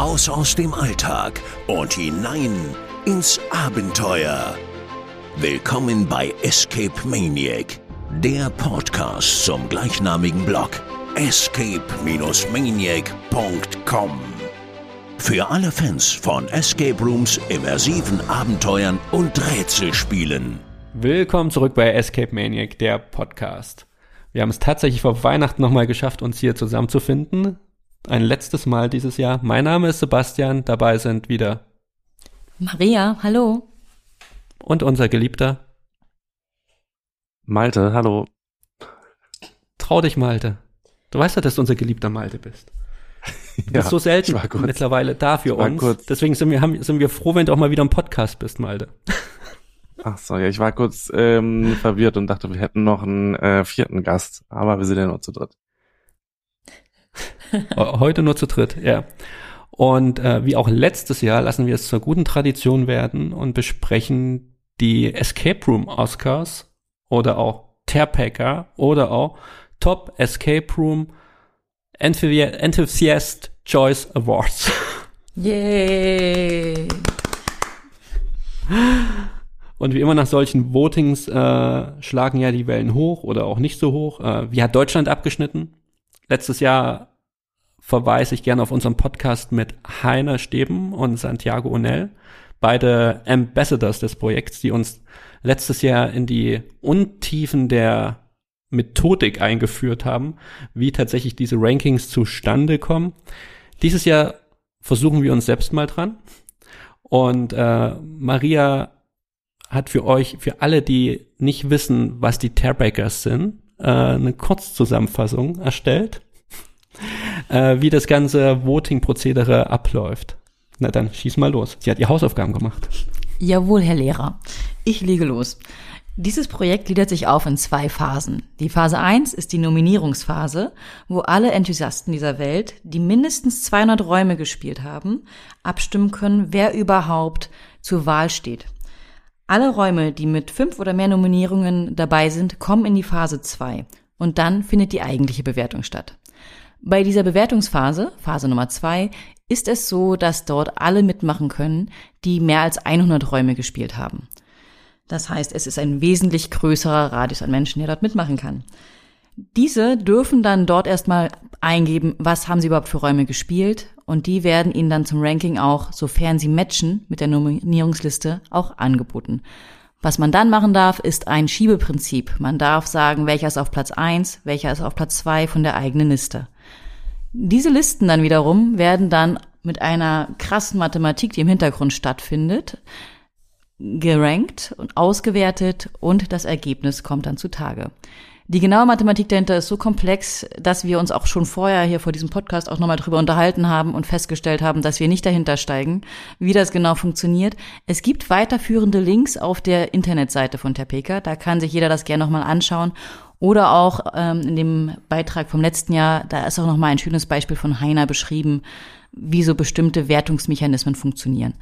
Raus aus dem Alltag und hinein ins Abenteuer. Willkommen bei Escape Maniac, der Podcast zum gleichnamigen Blog escape-maniac.com. Für alle Fans von Escape Rooms, immersiven Abenteuern und Rätselspielen. Willkommen zurück bei Escape Maniac, der Podcast. Wir haben es tatsächlich vor Weihnachten nochmal geschafft, uns hier zusammenzufinden. Ein letztes Mal dieses Jahr. Mein Name ist Sebastian, dabei sind wieder Maria, hallo. Und unser Geliebter Malte, hallo. Trau dich, Malte. Du weißt ja, dass du unser geliebter Malte bist. Du bist Ja, so selten mittlerweile da für uns. kurz- Deswegen sind wir, haben, sind wir froh, wenn du auch mal wieder im Podcast bist, Malte. Ach so, ja, ich war kurz ähm, verwirrt und dachte, wir hätten noch einen äh, vierten Gast, aber wir sind ja nur zu dritt. Heute nur zu dritt, ja. Und äh, wie auch letztes Jahr lassen wir es zur guten Tradition werden und besprechen die Escape Room Oscars oder auch Terpacker oder auch Top Escape Room Enthusi- Enthusiast Choice Awards. Yay. Und wie immer nach solchen Votings äh, schlagen ja die Wellen hoch oder auch nicht so hoch. Äh, wie hat Deutschland abgeschnitten? Letztes Jahr verweise ich gerne auf unseren Podcast mit Heiner Steben und Santiago Onel, beide Ambassadors des Projekts, die uns letztes Jahr in die Untiefen der Methodik eingeführt haben, wie tatsächlich diese Rankings zustande kommen. Dieses Jahr versuchen wir uns selbst mal dran. Und äh, Maria hat für euch, für alle, die nicht wissen, was die Tearbreakers sind, äh, eine Kurzzusammenfassung erstellt, äh, wie das ganze Voting-Prozedere abläuft. Na dann, schieß mal los. Sie hat ihr Hausaufgaben gemacht. Jawohl, Herr Lehrer. Ich lege los. Dieses Projekt gliedert sich auf in zwei Phasen. Die Phase 1 ist die Nominierungsphase, wo alle Enthusiasten dieser Welt, die mindestens 200 Räume gespielt haben, abstimmen können, wer überhaupt zur Wahl steht. Alle Räume, die mit fünf oder mehr Nominierungen dabei sind, kommen in die Phase 2 und dann findet die eigentliche Bewertung statt. Bei dieser Bewertungsphase, Phase Nummer 2, ist es so, dass dort alle mitmachen können, die mehr als 100 Räume gespielt haben. Das heißt, es ist ein wesentlich größerer Radius an Menschen, der dort mitmachen kann. Diese dürfen dann dort erstmal eingeben, was haben sie überhaupt für Räume gespielt und die werden ihnen dann zum Ranking auch, sofern sie matchen mit der Nominierungsliste, auch angeboten. Was man dann machen darf, ist ein Schiebeprinzip. Man darf sagen, welcher ist auf Platz 1, welcher ist auf Platz 2 von der eigenen Liste. Diese Listen dann wiederum werden dann mit einer krassen Mathematik, die im Hintergrund stattfindet, gerankt und ausgewertet und das Ergebnis kommt dann zutage. Die genaue Mathematik dahinter ist so komplex, dass wir uns auch schon vorher hier vor diesem Podcast auch nochmal drüber unterhalten haben und festgestellt haben, dass wir nicht dahinter steigen, wie das genau funktioniert. Es gibt weiterführende Links auf der Internetseite von Terpeka, da kann sich jeder das gerne nochmal anschauen. Oder auch ähm, in dem Beitrag vom letzten Jahr, da ist auch nochmal ein schönes Beispiel von Heiner beschrieben, wie so bestimmte Wertungsmechanismen funktionieren.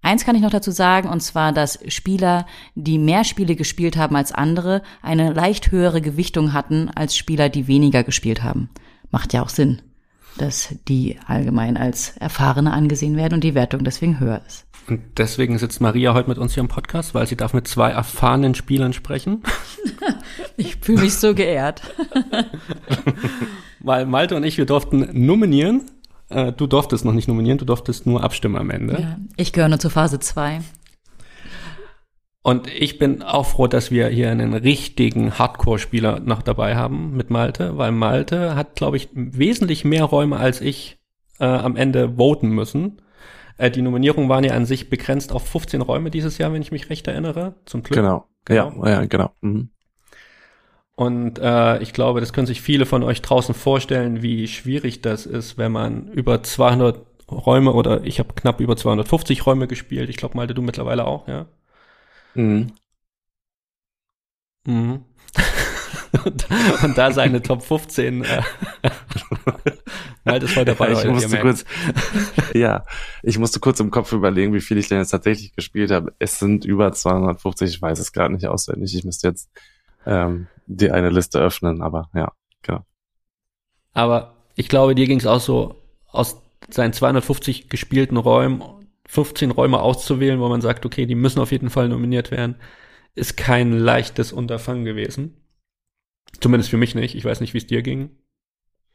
Eins kann ich noch dazu sagen, und zwar, dass Spieler, die mehr Spiele gespielt haben als andere, eine leicht höhere Gewichtung hatten als Spieler, die weniger gespielt haben. Macht ja auch Sinn, dass die allgemein als Erfahrene angesehen werden und die Wertung deswegen höher ist. Und deswegen sitzt Maria heute mit uns hier im Podcast, weil sie darf mit zwei erfahrenen Spielern sprechen. Ich fühle mich so geehrt. Weil Malte und ich, wir durften nominieren. Äh, du durftest noch nicht nominieren, du durftest nur abstimmen am Ende. Ja, ich gehöre nur zur Phase 2. Und ich bin auch froh, dass wir hier einen richtigen Hardcore-Spieler noch dabei haben mit Malte, weil Malte hat, glaube ich, wesentlich mehr Räume als ich äh, am Ende voten müssen. Äh, die Nominierungen waren ja an sich begrenzt auf 15 Räume dieses Jahr, wenn ich mich recht erinnere. Zum Glück. Genau. Genau. Ja, ja, genau. Mhm. Und äh, ich glaube, das können sich viele von euch draußen vorstellen, wie schwierig das ist, wenn man über 200 Räume oder ich habe knapp über 250 Räume gespielt. Ich glaube, Malte, du mittlerweile auch, ja? Mhm. Mhm. und, und da seine Top 15 äh, Malte ist heute dabei. ich Leute, ihr musste kurz, ja, ich musste kurz im Kopf überlegen, wie viel ich denn jetzt tatsächlich gespielt habe. Es sind über 250, ich weiß es gerade nicht auswendig. Ich müsste jetzt ähm, die eine Liste öffnen, aber ja, genau. Aber ich glaube, dir ging es auch so, aus seinen 250 gespielten Räumen 15 Räume auszuwählen, wo man sagt, okay, die müssen auf jeden Fall nominiert werden, ist kein leichtes Unterfangen gewesen. Zumindest für mich nicht. Ich weiß nicht, wie es dir ging.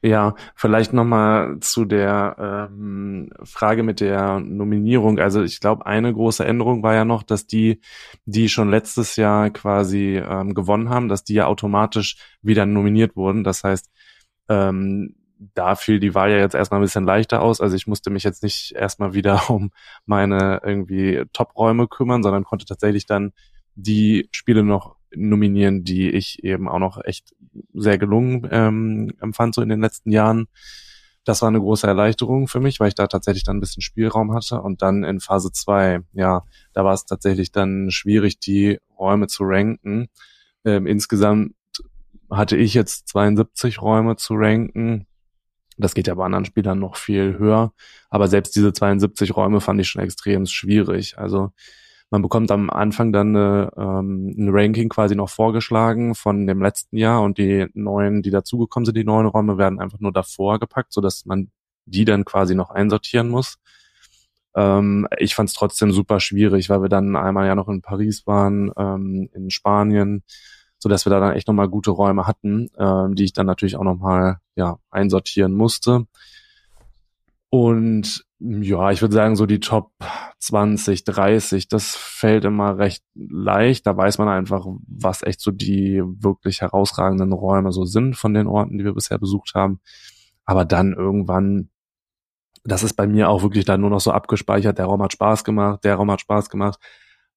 Ja, vielleicht nochmal zu der ähm, Frage mit der Nominierung. Also ich glaube, eine große Änderung war ja noch, dass die, die schon letztes Jahr quasi ähm, gewonnen haben, dass die ja automatisch wieder nominiert wurden. Das heißt, ähm, da fiel die Wahl ja jetzt erstmal ein bisschen leichter aus. Also ich musste mich jetzt nicht erstmal wieder um meine irgendwie Top-Räume kümmern, sondern konnte tatsächlich dann die Spiele noch nominieren, die ich eben auch noch echt sehr gelungen ähm, empfand so in den letzten Jahren. Das war eine große Erleichterung für mich, weil ich da tatsächlich dann ein bisschen Spielraum hatte. Und dann in Phase zwei, ja, da war es tatsächlich dann schwierig, die Räume zu ranken. Ähm, insgesamt hatte ich jetzt 72 Räume zu ranken. Das geht ja bei anderen Spielern noch viel höher. Aber selbst diese 72 Räume fand ich schon extrem schwierig. Also man bekommt am Anfang dann eine, ähm, ein Ranking quasi noch vorgeschlagen von dem letzten Jahr und die neuen, die dazugekommen sind, die neuen Räume werden einfach nur davor gepackt, so dass man die dann quasi noch einsortieren muss. Ähm, ich fand es trotzdem super schwierig, weil wir dann einmal ja noch in Paris waren, ähm, in Spanien, so dass wir da dann echt nochmal gute Räume hatten, ähm, die ich dann natürlich auch nochmal ja einsortieren musste. Und ja, ich würde sagen, so die Top 20, 30, das fällt immer recht leicht. Da weiß man einfach, was echt so die wirklich herausragenden Räume so sind von den Orten, die wir bisher besucht haben. Aber dann irgendwann, das ist bei mir auch wirklich dann nur noch so abgespeichert, der Raum hat Spaß gemacht, der Raum hat Spaß gemacht.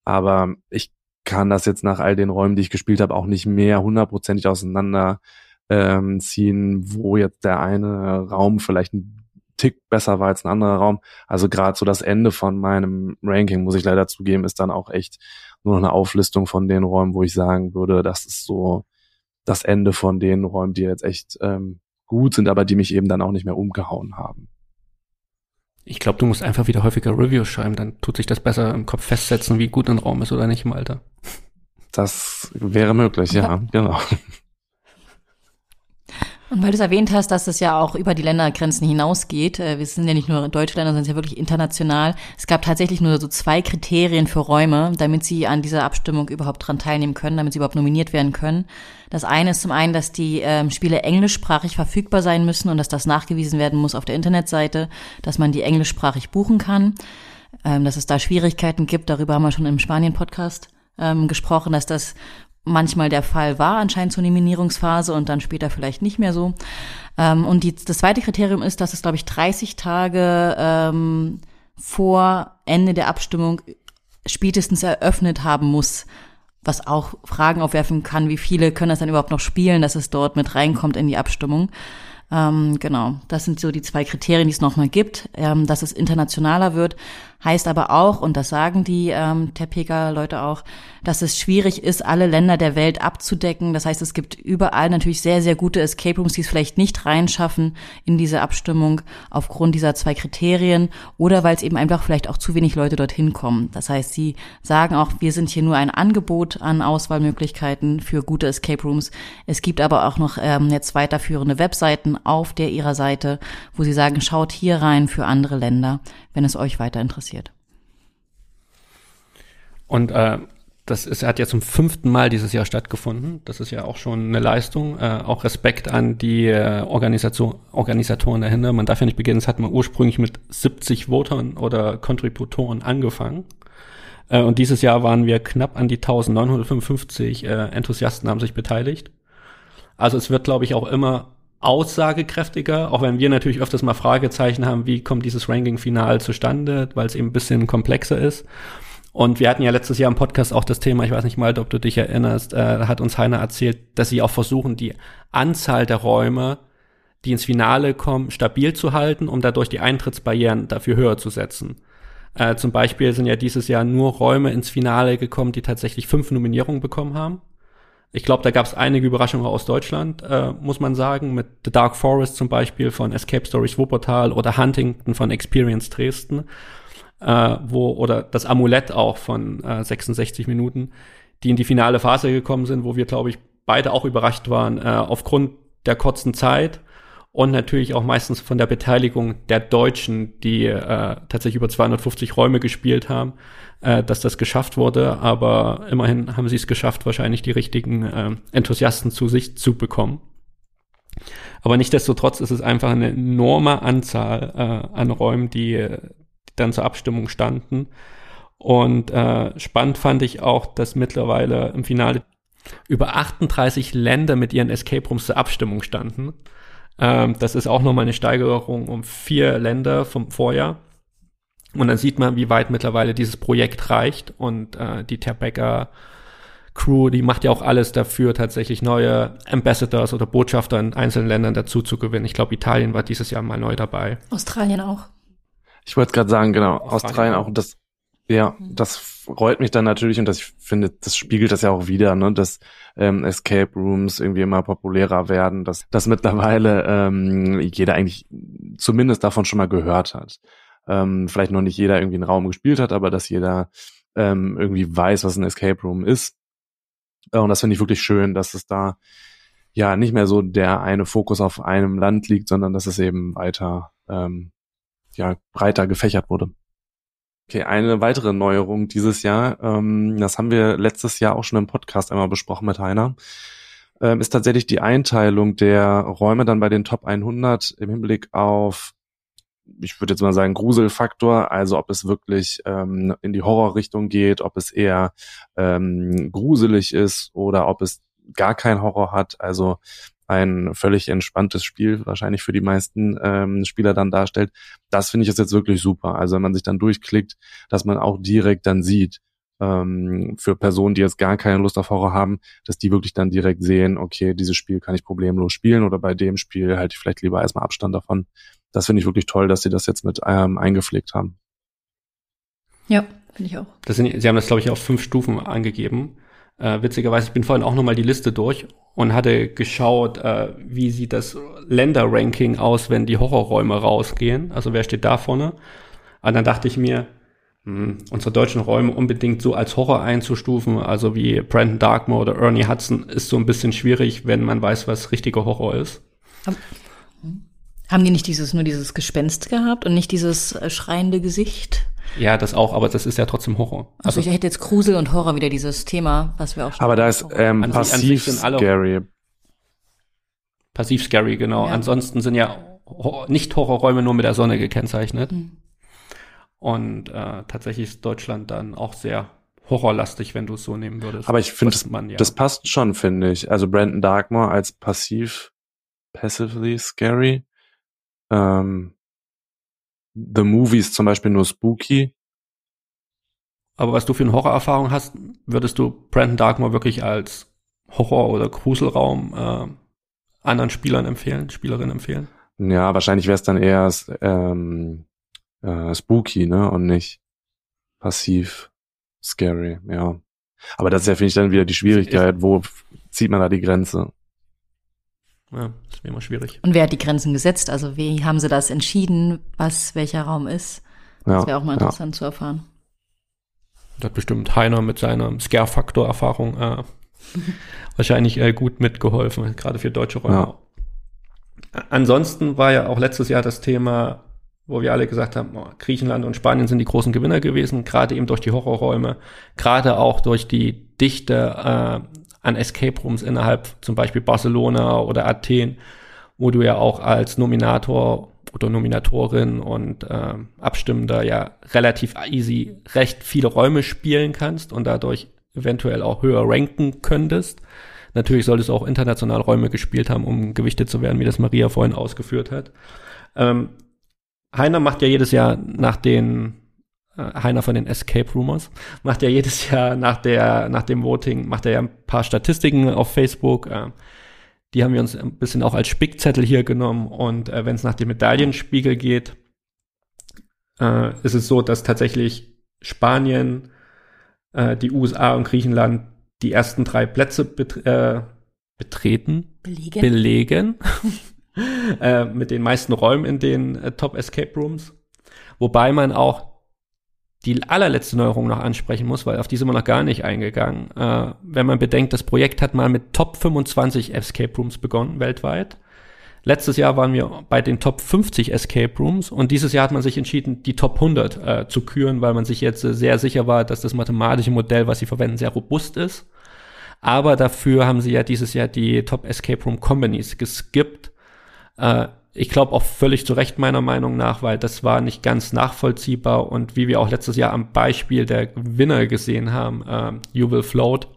Aber ich kann das jetzt nach all den Räumen, die ich gespielt habe, auch nicht mehr hundertprozentig auseinander ähm, ziehen, wo jetzt der eine Raum vielleicht ein Tick besser war als ein anderer Raum. Also gerade so das Ende von meinem Ranking, muss ich leider zugeben, ist dann auch echt nur noch eine Auflistung von den Räumen, wo ich sagen würde, das ist so das Ende von den Räumen, die jetzt echt ähm, gut sind, aber die mich eben dann auch nicht mehr umgehauen haben. Ich glaube, du musst einfach wieder häufiger Reviews schreiben, dann tut sich das besser im Kopf festsetzen, wie gut ein Raum ist oder nicht im Alter. Das wäre möglich, ja, genau. Und weil du es erwähnt hast, dass es ja auch über die Ländergrenzen hinausgeht, äh, wir sind ja nicht nur deutsche Länder, sondern es ist ja wirklich international. Es gab tatsächlich nur so zwei Kriterien für Räume, damit sie an dieser Abstimmung überhaupt dran teilnehmen können, damit sie überhaupt nominiert werden können. Das eine ist zum einen, dass die ähm, Spiele englischsprachig verfügbar sein müssen und dass das nachgewiesen werden muss auf der Internetseite, dass man die englischsprachig buchen kann. Ähm, dass es da Schwierigkeiten gibt, darüber haben wir schon im Spanien-Podcast ähm, gesprochen, dass das manchmal der Fall war, anscheinend zur Nominierungsphase und dann später vielleicht nicht mehr so. Ähm, und die, das zweite Kriterium ist, dass es, glaube ich, 30 Tage ähm, vor Ende der Abstimmung spätestens eröffnet haben muss, was auch Fragen aufwerfen kann, wie viele können das dann überhaupt noch spielen, dass es dort mit reinkommt in die Abstimmung. Ähm, genau, das sind so die zwei Kriterien, die es nochmal gibt, ähm, dass es internationaler wird, Heißt aber auch, und das sagen die ähm, Tepega-Leute auch, dass es schwierig ist, alle Länder der Welt abzudecken. Das heißt, es gibt überall natürlich sehr, sehr gute Escape Rooms, die es vielleicht nicht reinschaffen in diese Abstimmung aufgrund dieser zwei Kriterien oder weil es eben einfach vielleicht auch zu wenig Leute dorthin kommen. Das heißt, sie sagen auch, wir sind hier nur ein Angebot an Auswahlmöglichkeiten für gute Escape Rooms. Es gibt aber auch noch ähm, jetzt weiterführende Webseiten auf der ihrer Seite, wo sie sagen, schaut hier rein für andere Länder wenn es euch weiter interessiert. Und äh, das ist, hat ja zum fünften Mal dieses Jahr stattgefunden. Das ist ja auch schon eine Leistung. Äh, auch Respekt an die äh, Organisation, Organisatoren dahinter. Man darf ja nicht beginnen, es hat man ursprünglich mit 70 Votern oder Contributoren angefangen. Äh, und dieses Jahr waren wir knapp an die 1955 äh, Enthusiasten haben sich beteiligt. Also es wird, glaube ich, auch immer aussagekräftiger, auch wenn wir natürlich öfters mal Fragezeichen haben, wie kommt dieses Ranking final zustande, weil es eben ein bisschen komplexer ist. Und wir hatten ja letztes Jahr im Podcast auch das Thema, ich weiß nicht mal, ob du dich erinnerst, äh, hat uns Heiner erzählt, dass sie auch versuchen, die Anzahl der Räume, die ins Finale kommen, stabil zu halten, um dadurch die Eintrittsbarrieren dafür höher zu setzen. Äh, zum Beispiel sind ja dieses Jahr nur Räume ins Finale gekommen, die tatsächlich fünf Nominierungen bekommen haben. Ich glaube, da gab es einige Überraschungen aus Deutschland, äh, muss man sagen, mit The Dark Forest zum Beispiel von Escape Stories Wuppertal oder Huntington von Experience Dresden, äh, wo oder das Amulett auch von äh, 66 Minuten, die in die finale Phase gekommen sind, wo wir, glaube ich, beide auch überrascht waren äh, aufgrund der kurzen Zeit und natürlich auch meistens von der Beteiligung der Deutschen, die äh, tatsächlich über 250 Räume gespielt haben, äh, dass das geschafft wurde. Aber immerhin haben sie es geschafft, wahrscheinlich die richtigen äh, Enthusiasten zu sich zu bekommen. Aber nichtdestotrotz ist es einfach eine enorme Anzahl äh, an Räumen, die, die dann zur Abstimmung standen. Und äh, spannend fand ich auch, dass mittlerweile im Finale über 38 Länder mit ihren Escape Rooms zur Abstimmung standen. Ähm, das ist auch nochmal eine Steigerung um vier Länder vom Vorjahr. Und dann sieht man, wie weit mittlerweile dieses Projekt reicht. Und äh, die Terbecker Crew, die macht ja auch alles dafür, tatsächlich neue Ambassadors oder Botschafter in einzelnen Ländern dazu zu gewinnen. Ich glaube, Italien war dieses Jahr mal neu dabei. Australien auch. Ich wollte gerade sagen, genau, Australien, Australien auch. Das, ja, mhm. das freut mich dann natürlich und das, ich finde, das spiegelt das ja auch wieder, ne, dass ähm, Escape Rooms irgendwie immer populärer werden, dass, dass mittlerweile ähm, jeder eigentlich zumindest davon schon mal gehört hat. Ähm, vielleicht noch nicht jeder irgendwie einen Raum gespielt hat, aber dass jeder ähm, irgendwie weiß, was ein Escape Room ist. Äh, und das finde ich wirklich schön, dass es da ja nicht mehr so der eine Fokus auf einem Land liegt, sondern dass es eben weiter ähm, ja breiter gefächert wurde. Okay, eine weitere Neuerung dieses Jahr, ähm, das haben wir letztes Jahr auch schon im Podcast einmal besprochen mit Heiner, ähm, ist tatsächlich die Einteilung der Räume dann bei den Top 100 im Hinblick auf, ich würde jetzt mal sagen, Gruselfaktor, also ob es wirklich ähm, in die Horrorrichtung geht, ob es eher ähm, gruselig ist oder ob es gar kein Horror hat. Also ein völlig entspanntes Spiel wahrscheinlich für die meisten ähm, Spieler dann darstellt. Das finde ich jetzt wirklich super. Also wenn man sich dann durchklickt, dass man auch direkt dann sieht, ähm, für Personen, die jetzt gar keine Lust auf Horror haben, dass die wirklich dann direkt sehen, okay, dieses Spiel kann ich problemlos spielen oder bei dem Spiel halte ich vielleicht lieber erstmal Abstand davon. Das finde ich wirklich toll, dass sie das jetzt mit ähm, eingepflegt haben. Ja, finde ich auch. Das sind, sie haben das, glaube ich, auf fünf Stufen angegeben. Äh, witzigerweise, ich bin vorhin auch nochmal die Liste durch und hatte geschaut, äh, wie sieht das Länderranking aus, wenn die Horrorräume rausgehen. Also wer steht da vorne? Und dann dachte ich mir, mh, hm, unsere deutschen Räume unbedingt so als Horror einzustufen, also wie Brandon Darkmoor oder Ernie Hudson, ist so ein bisschen schwierig, wenn man weiß, was richtiger Horror ist. Haben die nicht dieses nur dieses Gespenst gehabt und nicht dieses äh, schreiende Gesicht? Ja, das auch, aber das ist ja trotzdem Horror. Also, also ich hätte jetzt Grusel und Horror wieder dieses Thema, was wir auch schon Aber da ist ähm, passiv scary. Passiv scary, genau. Ja. Ansonsten sind ja nicht Horrorräume nur mit der Sonne gekennzeichnet. Mhm. Und äh, tatsächlich ist Deutschland dann auch sehr horrorlastig, wenn du es so nehmen würdest. Aber ich finde, das, ja. das passt schon, finde ich. Also Brandon Darkmoor als passiv, passively scary. Ähm, The Movie ist zum Beispiel nur spooky. Aber was du für eine Horrorerfahrung hast, würdest du Brandon Darkmoor wirklich als Horror- oder Gruselraum äh, anderen Spielern empfehlen, Spielerinnen empfehlen? Ja, wahrscheinlich wäre es dann eher ähm, äh, spooky, ne? Und nicht passiv scary, ja. Aber das ist ja, finde ich, dann wieder die Schwierigkeit, wo zieht man da die Grenze? Ja, das wäre immer schwierig. Und wer hat die Grenzen gesetzt? Also wie haben sie das entschieden, was welcher Raum ist? Das wäre auch mal interessant ja. zu erfahren. Da hat bestimmt Heiner mit seiner Scare-Faktor-Erfahrung äh, wahrscheinlich äh, gut mitgeholfen, gerade für deutsche Räume. Ja. Ansonsten war ja auch letztes Jahr das Thema, wo wir alle gesagt haben, Griechenland und Spanien sind die großen Gewinner gewesen, gerade eben durch die Horrorräume, gerade auch durch die Dichte äh, an Escape Rooms innerhalb zum Beispiel Barcelona oder Athen, wo du ja auch als Nominator oder Nominatorin und äh, Abstimmender ja relativ easy recht viele Räume spielen kannst und dadurch eventuell auch höher ranken könntest. Natürlich solltest du auch international Räume gespielt haben, um gewichtet zu werden, wie das Maria vorhin ausgeführt hat. Ähm, Heiner macht ja jedes Jahr nach den äh, Heiner von den Escape Rumors, macht ja jedes Jahr nach der, nach dem Voting, macht er ja ein paar Statistiken auf Facebook. Äh, die haben wir uns ein bisschen auch als Spickzettel hier genommen. Und äh, wenn es nach dem Medaillenspiegel geht, ist es so, dass tatsächlich Spanien, die USA und Griechenland die ersten drei Plätze bet betreten, belegen, belegen äh, mit den meisten Räumen in den äh, Top Escape Rooms. Wobei man auch die allerletzte Neuerung noch ansprechen muss, weil auf die sind wir noch gar nicht eingegangen. Äh, wenn man bedenkt, das Projekt hat mal mit Top 25 Escape Rooms begonnen, weltweit. Letztes Jahr waren wir bei den Top 50 Escape Rooms und dieses Jahr hat man sich entschieden, die Top 100 äh, zu küren, weil man sich jetzt äh, sehr sicher war, dass das mathematische Modell, was sie verwenden, sehr robust ist. Aber dafür haben sie ja dieses Jahr die Top Escape Room Companies geskippt. Äh, ich glaube auch völlig zu Recht meiner Meinung nach, weil das war nicht ganz nachvollziehbar und wie wir auch letztes Jahr am Beispiel der Gewinner gesehen haben, äh, You Will Float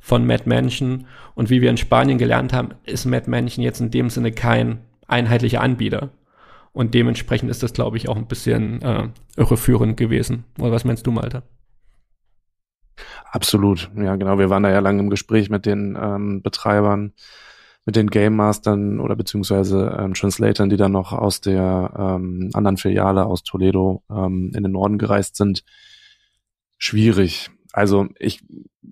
von Mad Mansion und wie wir in Spanien gelernt haben, ist Mad Mansion jetzt in dem Sinne kein einheitlicher Anbieter. Und dementsprechend ist das, glaube ich, auch ein bisschen äh, irreführend gewesen. Oder was meinst du, Malte? Absolut, ja genau. Wir waren da ja lange im Gespräch mit den ähm, Betreibern mit den Game Mastern oder beziehungsweise ähm, Translatoren, die dann noch aus der ähm, anderen Filiale aus Toledo ähm, in den Norden gereist sind, schwierig. Also ich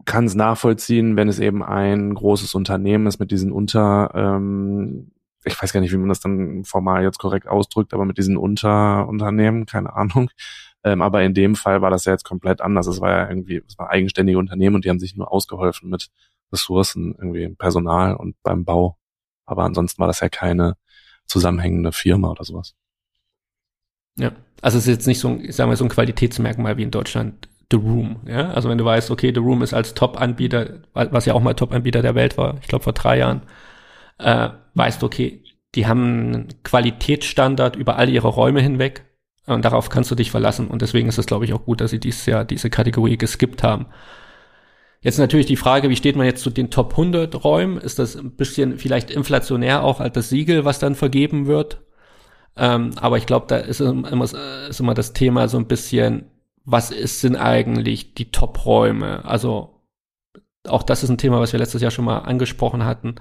kann es nachvollziehen, wenn es eben ein großes Unternehmen ist mit diesen Unter, ähm, ich weiß gar nicht, wie man das dann formal jetzt korrekt ausdrückt, aber mit diesen Unterunternehmen, keine Ahnung. Ähm, aber in dem Fall war das ja jetzt komplett anders. Es war ja irgendwie, es war eigenständige Unternehmen und die haben sich nur ausgeholfen mit Ressourcen, irgendwie Personal und beim Bau. Aber ansonsten war das ja keine zusammenhängende Firma oder sowas. Ja, also es ist jetzt nicht so ich sag mal, so ein Qualitätsmerkmal wie in Deutschland The Room. Ja, also wenn du weißt, okay, The Room ist als Top-Anbieter, was ja auch mal Top-Anbieter der Welt war, ich glaube vor drei Jahren, äh, weißt, okay, die haben einen Qualitätsstandard über all ihre Räume hinweg und darauf kannst du dich verlassen. Und deswegen ist es, glaube ich, auch gut, dass sie dieses Jahr diese Kategorie geskippt haben. Jetzt natürlich die Frage, wie steht man jetzt zu den Top 100 Räumen? Ist das ein bisschen vielleicht inflationär auch als das Siegel, was dann vergeben wird? Ähm, aber ich glaube, da ist immer, ist immer das Thema so ein bisschen, was ist, sind eigentlich die Top-Räume? Also auch das ist ein Thema, was wir letztes Jahr schon mal angesprochen hatten.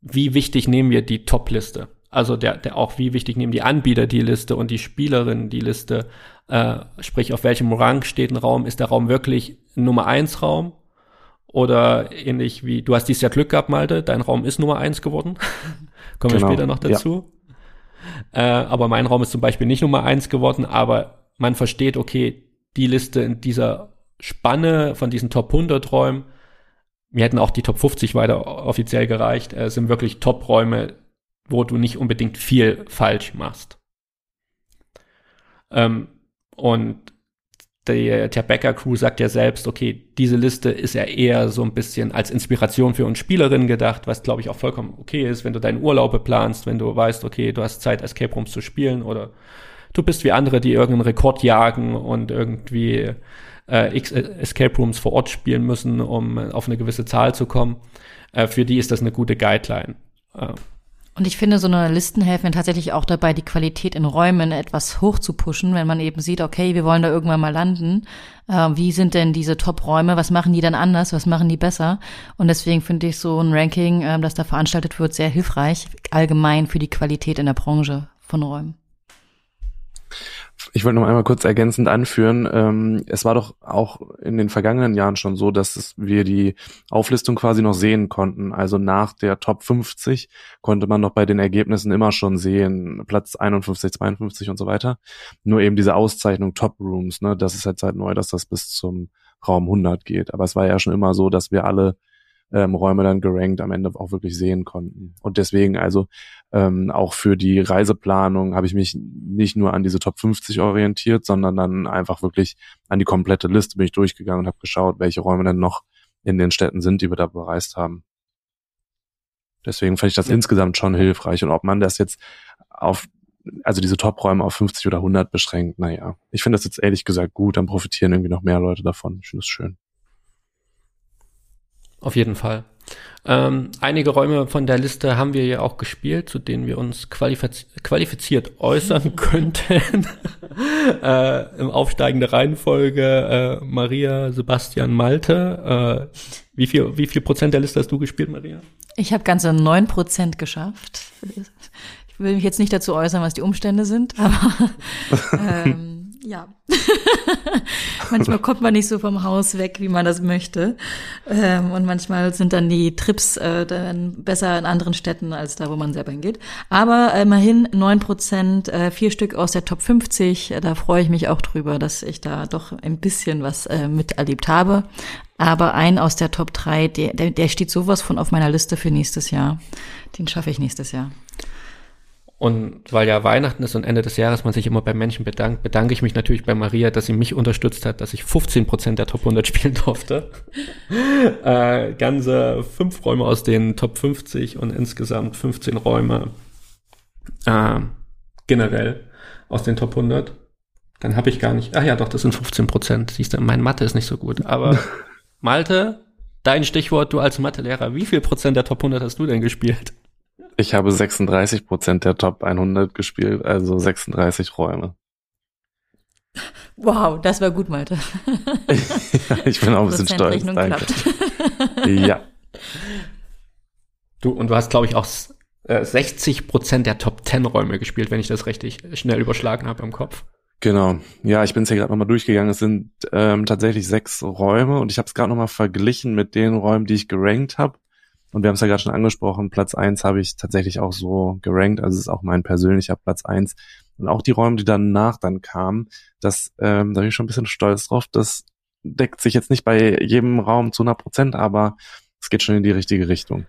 Wie wichtig nehmen wir die Top-Liste? Also der, der auch, wie wichtig nehmen die Anbieter die Liste und die Spielerinnen die Liste? Äh, sprich, auf welchem Rang steht ein Raum? Ist der Raum wirklich Nummer eins Raum? Oder ähnlich wie, du hast dieses Jahr Glück gehabt, Malte, dein Raum ist Nummer eins geworden. Kommen genau. wir später noch dazu. Ja. Äh, aber mein Raum ist zum Beispiel nicht Nummer eins geworden, aber man versteht, okay, die Liste in dieser Spanne von diesen Top 100 Räumen, mir hätten auch die Top 50 weiter offiziell gereicht, äh, sind wirklich Top-Räume, wo du nicht unbedingt viel falsch machst. Ähm, und der, der Becker-Crew sagt ja selbst, okay, diese Liste ist ja eher so ein bisschen als Inspiration für uns Spielerinnen gedacht, was glaube ich auch vollkommen okay ist, wenn du deinen Urlaub planst, wenn du weißt, okay, du hast Zeit, Escape Rooms zu spielen oder du bist wie andere, die irgendeinen Rekord jagen und irgendwie äh, X Escape Rooms vor Ort spielen müssen, um auf eine gewisse Zahl zu kommen. Äh, für die ist das eine gute Guideline. Äh, und ich finde, so eine Listen helfen tatsächlich auch dabei, die Qualität in Räumen etwas hoch zu pushen, wenn man eben sieht, okay, wir wollen da irgendwann mal landen. Äh, wie sind denn diese Top-Räume? Was machen die dann anders? Was machen die besser? Und deswegen finde ich so ein Ranking, äh, das da veranstaltet wird, sehr hilfreich, allgemein für die Qualität in der Branche von Räumen. Ich wollte noch einmal kurz ergänzend anführen, ähm, es war doch auch in den vergangenen Jahren schon so, dass es, wir die Auflistung quasi noch sehen konnten. Also nach der Top 50 konnte man noch bei den Ergebnissen immer schon sehen, Platz 51, 52 und so weiter. Nur eben diese Auszeichnung Top Rooms, ne, das ist jetzt halt neu, dass das bis zum Raum 100 geht. Aber es war ja schon immer so, dass wir alle ähm, Räume dann gerankt am Ende auch wirklich sehen konnten. Und deswegen also ähm, auch für die Reiseplanung habe ich mich nicht nur an diese Top 50 orientiert, sondern dann einfach wirklich an die komplette Liste bin ich durchgegangen und habe geschaut, welche Räume denn noch in den Städten sind, die wir da bereist haben. Deswegen fand ich das ja. insgesamt schon hilfreich. Und ob man das jetzt auf, also diese Top-Räume auf 50 oder 100 beschränkt, naja, ich finde das jetzt ehrlich gesagt gut, dann profitieren irgendwie noch mehr Leute davon. Ich finde es schön. Auf jeden Fall. Ähm, einige Räume von der Liste haben wir ja auch gespielt, zu denen wir uns qualifiz qualifiziert äußern könnten. äh, Im aufsteigende Reihenfolge äh, Maria, Sebastian, Malte. Äh, wie viel, wie viel Prozent der Liste hast du gespielt, Maria? Ich habe ganze neun Prozent geschafft. Ich will mich jetzt nicht dazu äußern, was die Umstände sind, aber ähm, ja. manchmal kommt man nicht so vom Haus weg, wie man das möchte. Ähm, und manchmal sind dann die Trips äh, dann besser in anderen Städten als da, wo man selber hingeht. Aber immerhin neun Prozent, äh, vier Stück aus der Top 50. Äh, da freue ich mich auch drüber, dass ich da doch ein bisschen was äh, miterlebt habe. Aber ein aus der Top 3, der, der, der steht sowas von auf meiner Liste für nächstes Jahr. Den schaffe ich nächstes Jahr. Und weil ja Weihnachten ist und Ende des Jahres man sich immer bei Menschen bedankt, bedanke ich mich natürlich bei Maria, dass sie mich unterstützt hat, dass ich 15 Prozent der Top 100 spielen durfte. äh, ganze fünf Räume aus den Top 50 und insgesamt 15 Räume äh, generell aus den Top 100. Dann habe ich gar nicht, ach ja, doch, das sind 15 Prozent. Siehst du, mein Mathe ist nicht so gut. Aber Malte, dein Stichwort, du als Mathelehrer, wie viel Prozent der Top 100 hast du denn gespielt? Ich habe 36 Prozent der Top 100 gespielt, also 36 Räume. Wow, das war gut, Malte. ja, ich bin auch ein bisschen stolz. Danke. ja. Du, und du hast, glaube ich, auch 60 äh, Prozent der Top 10 Räume gespielt, wenn ich das richtig schnell überschlagen habe im Kopf. Genau. Ja, ich bin es ja gerade nochmal durchgegangen. Es sind ähm, tatsächlich sechs Räume und ich habe es gerade nochmal verglichen mit den Räumen, die ich gerankt habe. Und wir haben es ja gerade schon angesprochen, Platz eins habe ich tatsächlich auch so gerankt, also es ist auch mein persönlicher Platz eins. Und auch die Räume, die danach dann kamen, das, ähm, da bin ich schon ein bisschen stolz drauf. Das deckt sich jetzt nicht bei jedem Raum zu 100 Prozent, aber es geht schon in die richtige Richtung.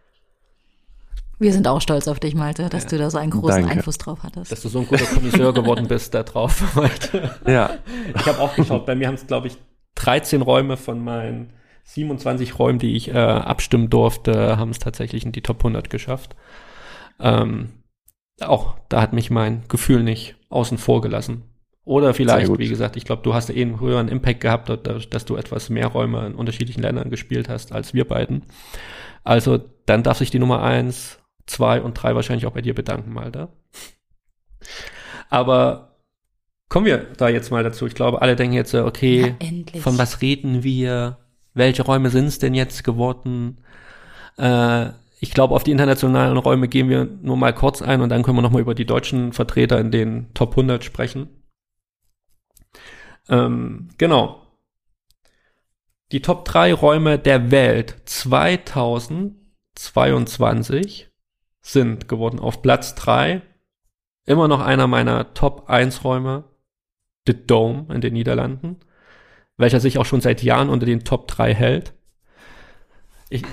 Wir sind auch stolz auf dich, Malte, dass ja. du da so einen großen Danke. Einfluss drauf hattest. Dass du so ein guter Kommisseur geworden bist da drauf, Malte. Ja. Ich habe auch geschaut, bei mir haben es, glaube ich, 13 Räume von meinen 27 Räumen, die ich äh, abstimmen durfte, haben es tatsächlich in die Top 100 geschafft. Ähm, auch da hat mich mein Gefühl nicht außen vor gelassen. Oder vielleicht, wie gesagt, ich glaube, du hast eh einen höheren Impact gehabt, dadurch, dass du etwas mehr Räume in unterschiedlichen Ländern gespielt hast als wir beiden. Also dann darf sich die Nummer eins, zwei und drei wahrscheinlich auch bei dir bedanken, Malta. Aber kommen wir da jetzt mal dazu. Ich glaube, alle denken jetzt, okay, von was reden wir? Welche Räume sind es denn jetzt geworden? Äh, ich glaube, auf die internationalen Räume gehen wir nur mal kurz ein und dann können wir nochmal über die deutschen Vertreter in den Top 100 sprechen. Ähm, genau. Die Top 3 Räume der Welt 2022 sind geworden auf Platz 3. Immer noch einer meiner Top 1 Räume. The Dome in den Niederlanden welcher sich auch schon seit Jahren unter den Top 3 hält. Ich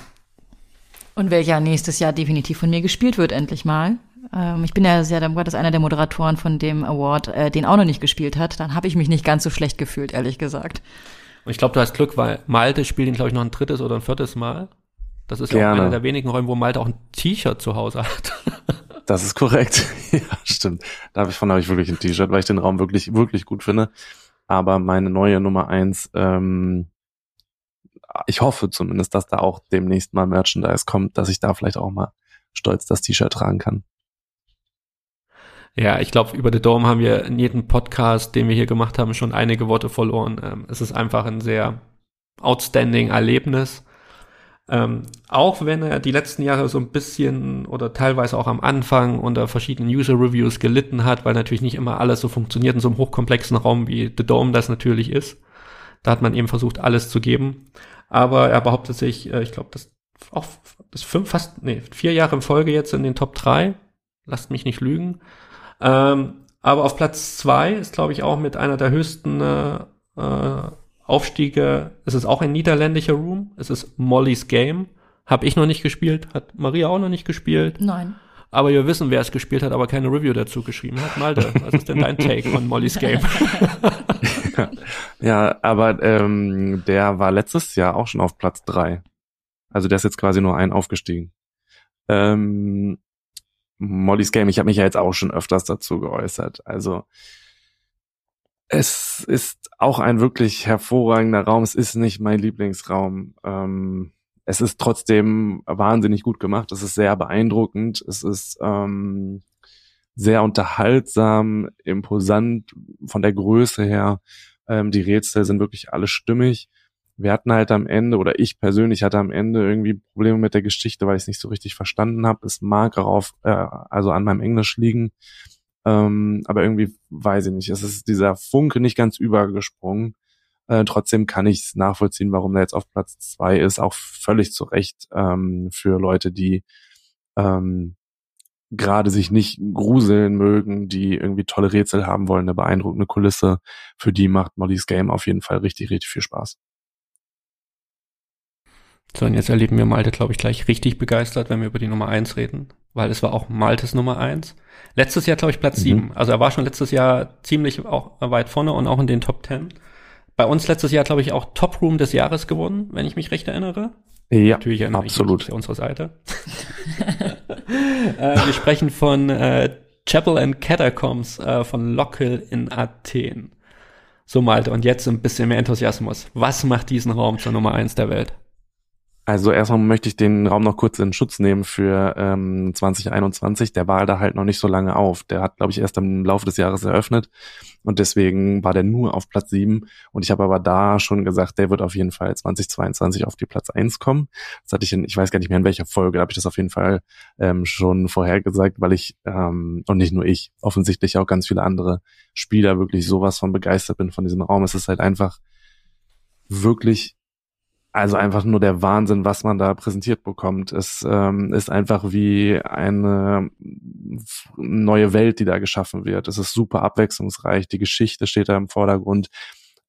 und welcher nächstes Jahr definitiv von mir gespielt wird, endlich mal. Ähm, ich bin ja sehr dankbar, dass einer der Moderatoren von dem Award äh, den auch noch nicht gespielt hat. Dann habe ich mich nicht ganz so schlecht gefühlt, ehrlich gesagt. Und ich glaube, du hast Glück, weil Malte spielt ihn, glaube ich, noch ein drittes oder ein viertes Mal. Das ist Gerne. ja auch einer der wenigen Räume, wo Malte auch ein T-Shirt zu Hause hat. Das ist korrekt. ja, stimmt. Davon habe ich wirklich ein T-Shirt, weil ich den Raum wirklich, wirklich gut finde. Aber meine neue Nummer eins, ähm, ich hoffe zumindest, dass da auch demnächst mal Merchandise kommt, dass ich da vielleicht auch mal stolz das T-Shirt tragen kann. Ja, ich glaube, über The Dome haben wir in jedem Podcast, den wir hier gemacht haben, schon einige Worte verloren. Ähm, es ist einfach ein sehr outstanding Erlebnis. Ähm, auch wenn er die letzten Jahre so ein bisschen oder teilweise auch am Anfang unter verschiedenen User-Reviews gelitten hat, weil natürlich nicht immer alles so funktioniert in so einem hochkomplexen Raum wie The Dome das natürlich ist. Da hat man eben versucht, alles zu geben. Aber er behauptet sich, äh, ich glaube, das auch das fünf, fast, nee, vier Jahre in Folge jetzt in den Top 3. Lasst mich nicht lügen. Ähm, aber auf Platz zwei ist, glaube ich, auch mit einer der höchsten äh, äh, Aufstiege, es ist auch ein niederländischer Room, es ist Molly's Game. Habe ich noch nicht gespielt, hat Maria auch noch nicht gespielt. Nein. Aber wir wissen, wer es gespielt hat, aber keine Review dazu geschrieben hat. Malte, was ist denn dein Take von Molly's Game? ja, aber ähm, der war letztes Jahr auch schon auf Platz drei. Also der ist jetzt quasi nur ein aufgestiegen. Ähm, Molly's Game, ich habe mich ja jetzt auch schon öfters dazu geäußert. Also es ist auch ein wirklich hervorragender Raum. Es ist nicht mein Lieblingsraum. Ähm, es ist trotzdem wahnsinnig gut gemacht. Es ist sehr beeindruckend. Es ist ähm, sehr unterhaltsam, imposant von der Größe her. Ähm, die Rätsel sind wirklich alle stimmig. Wir hatten halt am Ende, oder ich persönlich hatte am Ende irgendwie Probleme mit der Geschichte, weil ich es nicht so richtig verstanden habe. Es mag darauf, äh, also an meinem Englisch liegen. Ähm, aber irgendwie weiß ich nicht. Es ist dieser Funke nicht ganz übergesprungen. Äh, trotzdem kann ich es nachvollziehen, warum er jetzt auf Platz zwei ist. Auch völlig zu Recht ähm, für Leute, die ähm, gerade sich nicht gruseln mögen, die irgendwie tolle Rätsel haben wollen, eine beeindruckende Kulisse. Für die macht Molly's Game auf jeden Fall richtig, richtig viel Spaß. So, und jetzt erleben wir Malte, glaube ich, gleich richtig begeistert, wenn wir über die Nummer eins reden weil es war auch Maltes Nummer eins. Letztes Jahr, glaube ich, Platz mhm. sieben. Also er war schon letztes Jahr ziemlich auch weit vorne und auch in den Top Ten. Bei uns letztes Jahr, glaube ich, auch Top Room des Jahres gewonnen, wenn ich mich recht erinnere. Ja, Natürlich erinnere absolut. Ich mich unsere Seite. äh, wir sprechen von äh, Chapel and Catacombs äh, von Lockhill in Athen. So Malte, und jetzt ein bisschen mehr Enthusiasmus. Was macht diesen Raum zur Nummer eins der Welt? Also erstmal möchte ich den Raum noch kurz in Schutz nehmen für ähm, 2021. Der war da halt noch nicht so lange auf. Der hat, glaube ich, erst im Laufe des Jahres eröffnet und deswegen war der nur auf Platz sieben. Und ich habe aber da schon gesagt, der wird auf jeden Fall 2022 auf die Platz eins kommen. Das hatte ich in, ich weiß gar nicht mehr in welcher Folge, habe ich das auf jeden Fall ähm, schon vorhergesagt, weil ich, ähm, und nicht nur ich, offensichtlich auch ganz viele andere Spieler wirklich sowas von begeistert bin von diesem Raum. Es ist halt einfach wirklich also einfach nur der Wahnsinn, was man da präsentiert bekommt. Es ähm, ist einfach wie eine neue Welt, die da geschaffen wird. Es ist super abwechslungsreich. Die Geschichte steht da im Vordergrund.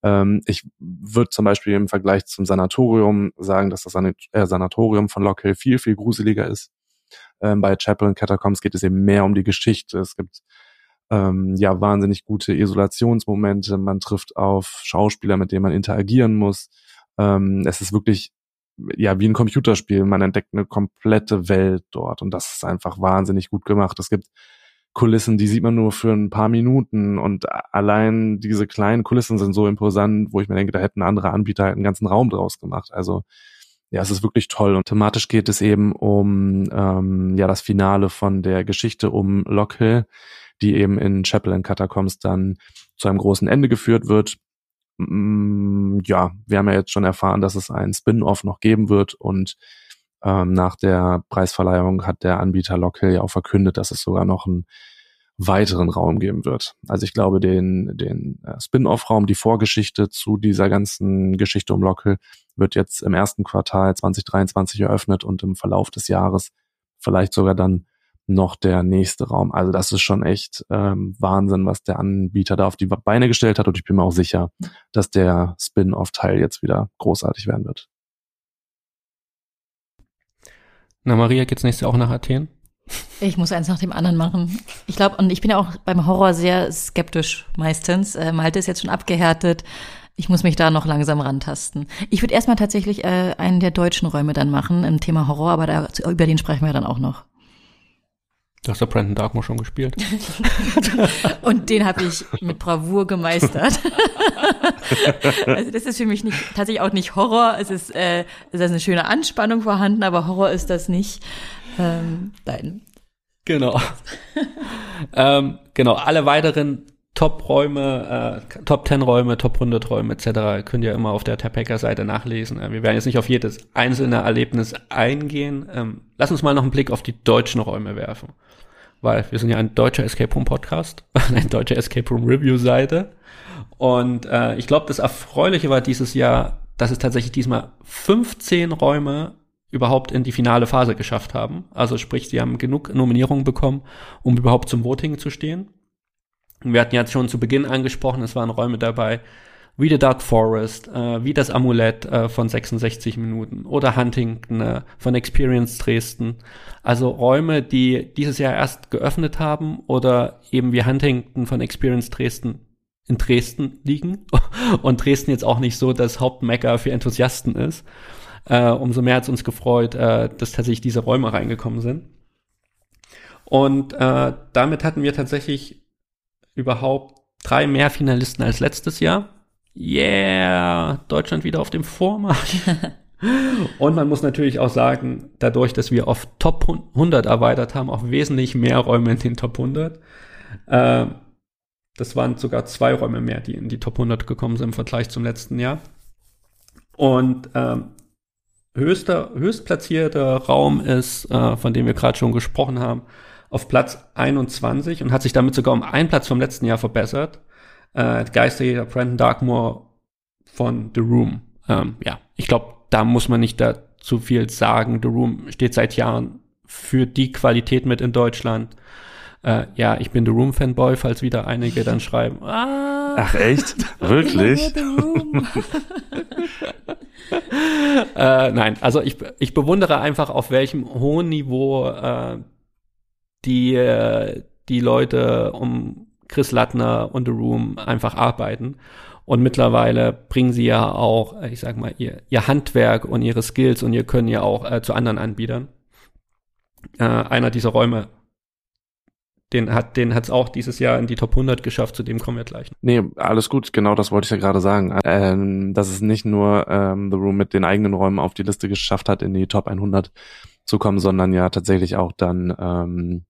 Ähm, ich würde zum Beispiel im Vergleich zum Sanatorium sagen, dass das äh, Sanatorium von Lockhill viel, viel gruseliger ist. Ähm, bei Chapel und Catacombs geht es eben mehr um die Geschichte. Es gibt ähm, ja wahnsinnig gute Isolationsmomente. Man trifft auf Schauspieler, mit denen man interagieren muss ähm, es ist wirklich ja wie ein Computerspiel. Man entdeckt eine komplette Welt dort und das ist einfach wahnsinnig gut gemacht. Es gibt Kulissen, die sieht man nur für ein paar Minuten und allein diese kleinen Kulissen sind so imposant, wo ich mir denke, da hätten andere Anbieter halt einen ganzen Raum draus gemacht. Also ja, es ist wirklich toll und thematisch geht es eben um ähm, ja das Finale von der Geschichte um Lockhill, die eben in Chapel and Catacombs dann zu einem großen Ende geführt wird Mm, ja, wir haben ja jetzt schon erfahren, dass es ein Spin-off noch geben wird und ähm, nach der Preisverleihung hat der Anbieter Lockhill ja auch verkündet, dass es sogar noch einen weiteren Raum geben wird. Also ich glaube, den, den äh, Spin-off-Raum, die Vorgeschichte zu dieser ganzen Geschichte um Lockhill wird jetzt im ersten Quartal 2023 eröffnet und im Verlauf des Jahres vielleicht sogar dann noch der nächste Raum. Also das ist schon echt ähm, Wahnsinn, was der Anbieter da auf die Beine gestellt hat. Und ich bin mir auch sicher, dass der Spin-off-Teil jetzt wieder großartig werden wird. Na, Maria, geht's nächstes Jahr auch nach Athen? Ich muss eins nach dem anderen machen. Ich glaube, und ich bin ja auch beim Horror sehr skeptisch meistens. Äh, Malte ist jetzt schon abgehärtet. Ich muss mich da noch langsam rantasten. Ich würde erstmal tatsächlich äh, einen der deutschen Räume dann machen im Thema Horror, aber da, über den sprechen wir dann auch noch. Du hast ja Brandon Darkmoor schon gespielt. und den habe ich mit Bravour gemeistert. also das ist für mich nicht, tatsächlich auch nicht Horror. Es ist, äh, es ist eine schöne Anspannung vorhanden, aber Horror ist das nicht. Ähm, nein. Genau. ähm, genau, alle weiteren Top-Räume, äh, Top-10-Räume, Top-100-Räume etc. könnt ihr immer auf der Tapecker-Seite nachlesen. Äh, wir werden jetzt nicht auf jedes einzelne Erlebnis eingehen. Ähm, lass uns mal noch einen Blick auf die deutschen Räume werfen weil wir sind ja ein deutscher Escape Room Podcast, eine deutsche Escape Room Review Seite. Und äh, ich glaube, das Erfreuliche war dieses Jahr, dass es tatsächlich diesmal 15 Räume überhaupt in die finale Phase geschafft haben. Also sprich, sie haben genug Nominierungen bekommen, um überhaupt zum Voting zu stehen. Wir hatten ja schon zu Beginn angesprochen, es waren Räume dabei, wie The Dark Forest, äh, wie das Amulett äh, von 66 Minuten oder Huntington äh, von Experience Dresden. Also Räume, die dieses Jahr erst geöffnet haben oder eben wie Huntington von Experience Dresden in Dresden liegen und Dresden jetzt auch nicht so das Hauptmecker für Enthusiasten ist. Äh, umso mehr hat es uns gefreut, äh, dass tatsächlich diese Räume reingekommen sind. Und äh, damit hatten wir tatsächlich überhaupt drei mehr Finalisten als letztes Jahr yeah, Deutschland wieder auf dem Vormarsch. Und man muss natürlich auch sagen, dadurch, dass wir auf Top 100 erweitert haben, auch wesentlich mehr Räume in den Top 100. Äh, das waren sogar zwei Räume mehr, die in die Top 100 gekommen sind im Vergleich zum letzten Jahr. Und ähm, höchster, höchstplatzierter Raum ist, äh, von dem wir gerade schon gesprochen haben, auf Platz 21 und hat sich damit sogar um einen Platz vom letzten Jahr verbessert äh, Geisterjäger Brandon Darkmoor von The Room. Ähm, ja, ich glaube, da muss man nicht dazu viel sagen. The Room steht seit Jahren für die Qualität mit in Deutschland. Äh, ja, ich bin The Room Fanboy, falls wieder einige dann schreiben. Ah, Ach echt? Wirklich? äh, nein, also ich, ich bewundere einfach, auf welchem hohen Niveau äh, die äh, die Leute um Chris Lattner und The Room einfach arbeiten. Und mittlerweile bringen sie ja auch, ich sag mal, ihr, ihr Handwerk und ihre Skills und ihr Können ja auch äh, zu anderen Anbietern. Äh, einer dieser Räume, den hat den hat's auch dieses Jahr in die Top 100 geschafft, zu dem kommen wir gleich. Nee, alles gut, genau das wollte ich ja gerade sagen. Ähm, dass es nicht nur ähm, The Room mit den eigenen Räumen auf die Liste geschafft hat, in die Top 100 zu kommen, sondern ja tatsächlich auch dann ähm,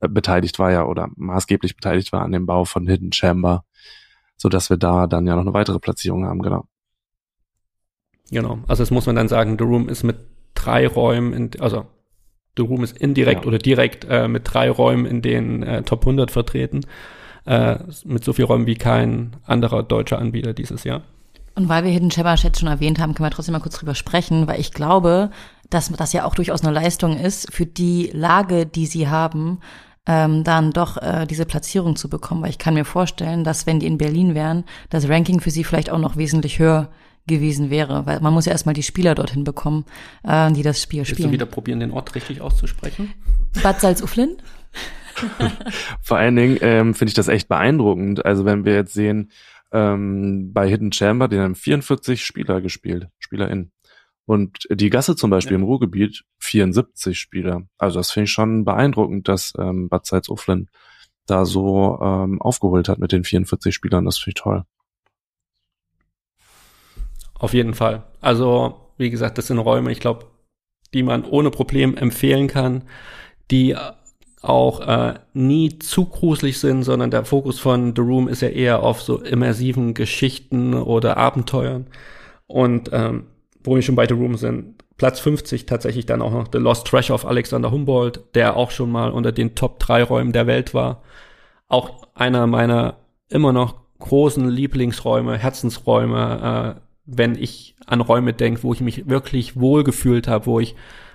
beteiligt war ja oder maßgeblich beteiligt war an dem Bau von Hidden Chamber, so dass wir da dann ja noch eine weitere Platzierung haben, genau. Genau, also das muss man dann sagen, The Room ist mit drei Räumen, in, also The Room ist indirekt ja. oder direkt äh, mit drei Räumen in den äh, Top 100 vertreten, äh, mit so viel Räumen wie kein anderer deutscher Anbieter dieses Jahr. Und weil wir Hidden Chamber jetzt schon erwähnt haben, können wir trotzdem mal kurz drüber sprechen, weil ich glaube, dass das ja auch durchaus eine Leistung ist für die Lage, die sie haben, ähm, dann doch äh, diese Platzierung zu bekommen. Weil ich kann mir vorstellen, dass wenn die in Berlin wären, das Ranking für sie vielleicht auch noch wesentlich höher gewesen wäre, weil man muss ja erstmal die Spieler dorthin bekommen, äh, die das Spiel Willst spielen. du wieder probieren, den Ort richtig auszusprechen? Bad Salzuflen? Vor allen Dingen ähm, finde ich das echt beeindruckend. Also wenn wir jetzt sehen, ähm, bei Hidden Chamber, den haben 44 Spieler gespielt, SpielerInnen. Und die Gasse zum Beispiel ja. im Ruhrgebiet 74 Spieler. Also das finde ich schon beeindruckend, dass ähm, Bad Salzuflen da so ähm, aufgeholt hat mit den 44 Spielern. Das finde ich toll. Auf jeden Fall. Also, wie gesagt, das sind Räume, ich glaube, die man ohne Problem empfehlen kann, die auch äh, nie zu gruselig sind, sondern der Fokus von The Room ist ja eher auf so immersiven Geschichten oder Abenteuern. Und ähm, wo wir schon bei The Room sind, Platz 50 tatsächlich dann auch noch The Lost Treasure of Alexander Humboldt, der auch schon mal unter den Top 3 Räumen der Welt war. Auch einer meiner immer noch großen Lieblingsräume, Herzensräume, äh, wenn ich an Räume denke, wo ich mich wirklich wohl gefühlt habe, wo ich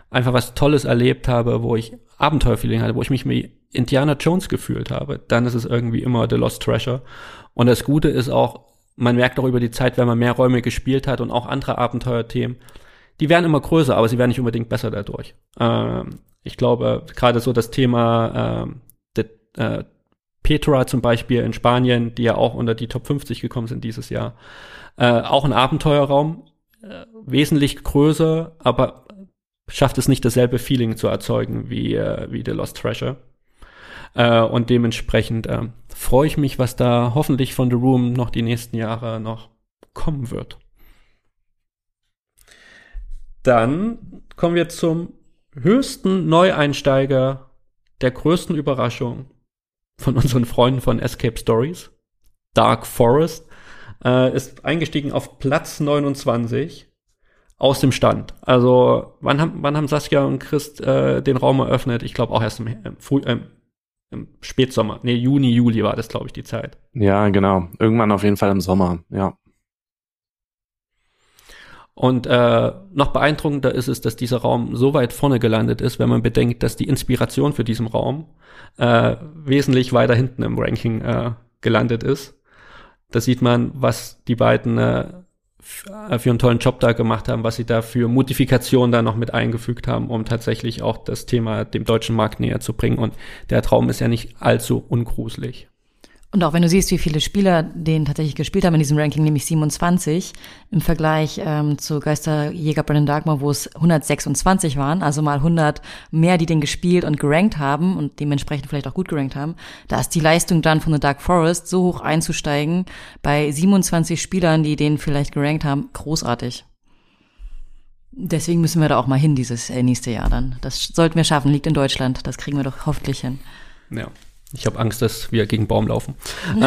einfach was Tolles erlebt habe, wo ich Abenteuerfeeling hatte, wo ich mich wie Indiana Jones gefühlt habe, dann ist es irgendwie immer The Lost Treasure. Und das Gute ist auch, man merkt auch über die Zeit, wenn man mehr Räume gespielt hat und auch andere Abenteuerthemen, die werden immer größer, aber sie werden nicht unbedingt besser dadurch. Ähm, ich glaube, gerade so das Thema ähm, de, äh, Petra zum Beispiel in Spanien, die ja auch unter die Top 50 gekommen sind dieses Jahr, äh, auch ein Abenteuerraum, äh, wesentlich größer, aber schafft es nicht dasselbe Feeling zu erzeugen wie, äh, wie The Lost Treasure. Äh, und dementsprechend äh, freue ich mich, was da hoffentlich von The Room noch die nächsten Jahre noch kommen wird. Dann kommen wir zum höchsten Neueinsteiger der größten Überraschung von unseren Freunden von Escape Stories. Dark Forest äh, ist eingestiegen auf Platz 29 aus dem Stand. Also wann haben, wann haben Saskia und Chris äh, den Raum eröffnet? Ich glaube auch erst im, im, Früh, äh, im Spätsommer. Nee, Juni, Juli war das, glaube ich, die Zeit. Ja, genau. Irgendwann auf jeden Fall im Sommer, ja. Und äh, noch beeindruckender ist es, dass dieser Raum so weit vorne gelandet ist, wenn man bedenkt, dass die Inspiration für diesen Raum äh, wesentlich weiter hinten im Ranking äh, gelandet ist. Da sieht man, was die beiden äh, äh, für einen tollen Job da gemacht haben, was sie da für Modifikationen da noch mit eingefügt haben, um tatsächlich auch das Thema dem deutschen Markt näher zu bringen. Und der Traum ist ja nicht allzu ungruselig. Und auch wenn du siehst, wie viele Spieler den tatsächlich gespielt haben in diesem Ranking, nämlich 27, im Vergleich ähm, zu Geisterjäger Brennan Dagmar, wo es 126 waren, also mal 100 mehr, die den gespielt und gerankt haben und dementsprechend vielleicht auch gut gerankt haben, da ist die Leistung dann von The Dark Forest so hoch einzusteigen, bei 27 Spielern, die den vielleicht gerankt haben, großartig. Deswegen müssen wir da auch mal hin dieses äh, nächste Jahr dann. Das sollten wir schaffen, liegt in Deutschland, das kriegen wir doch hoffentlich hin. Ja. Ich habe Angst, dass wir gegen Baum laufen.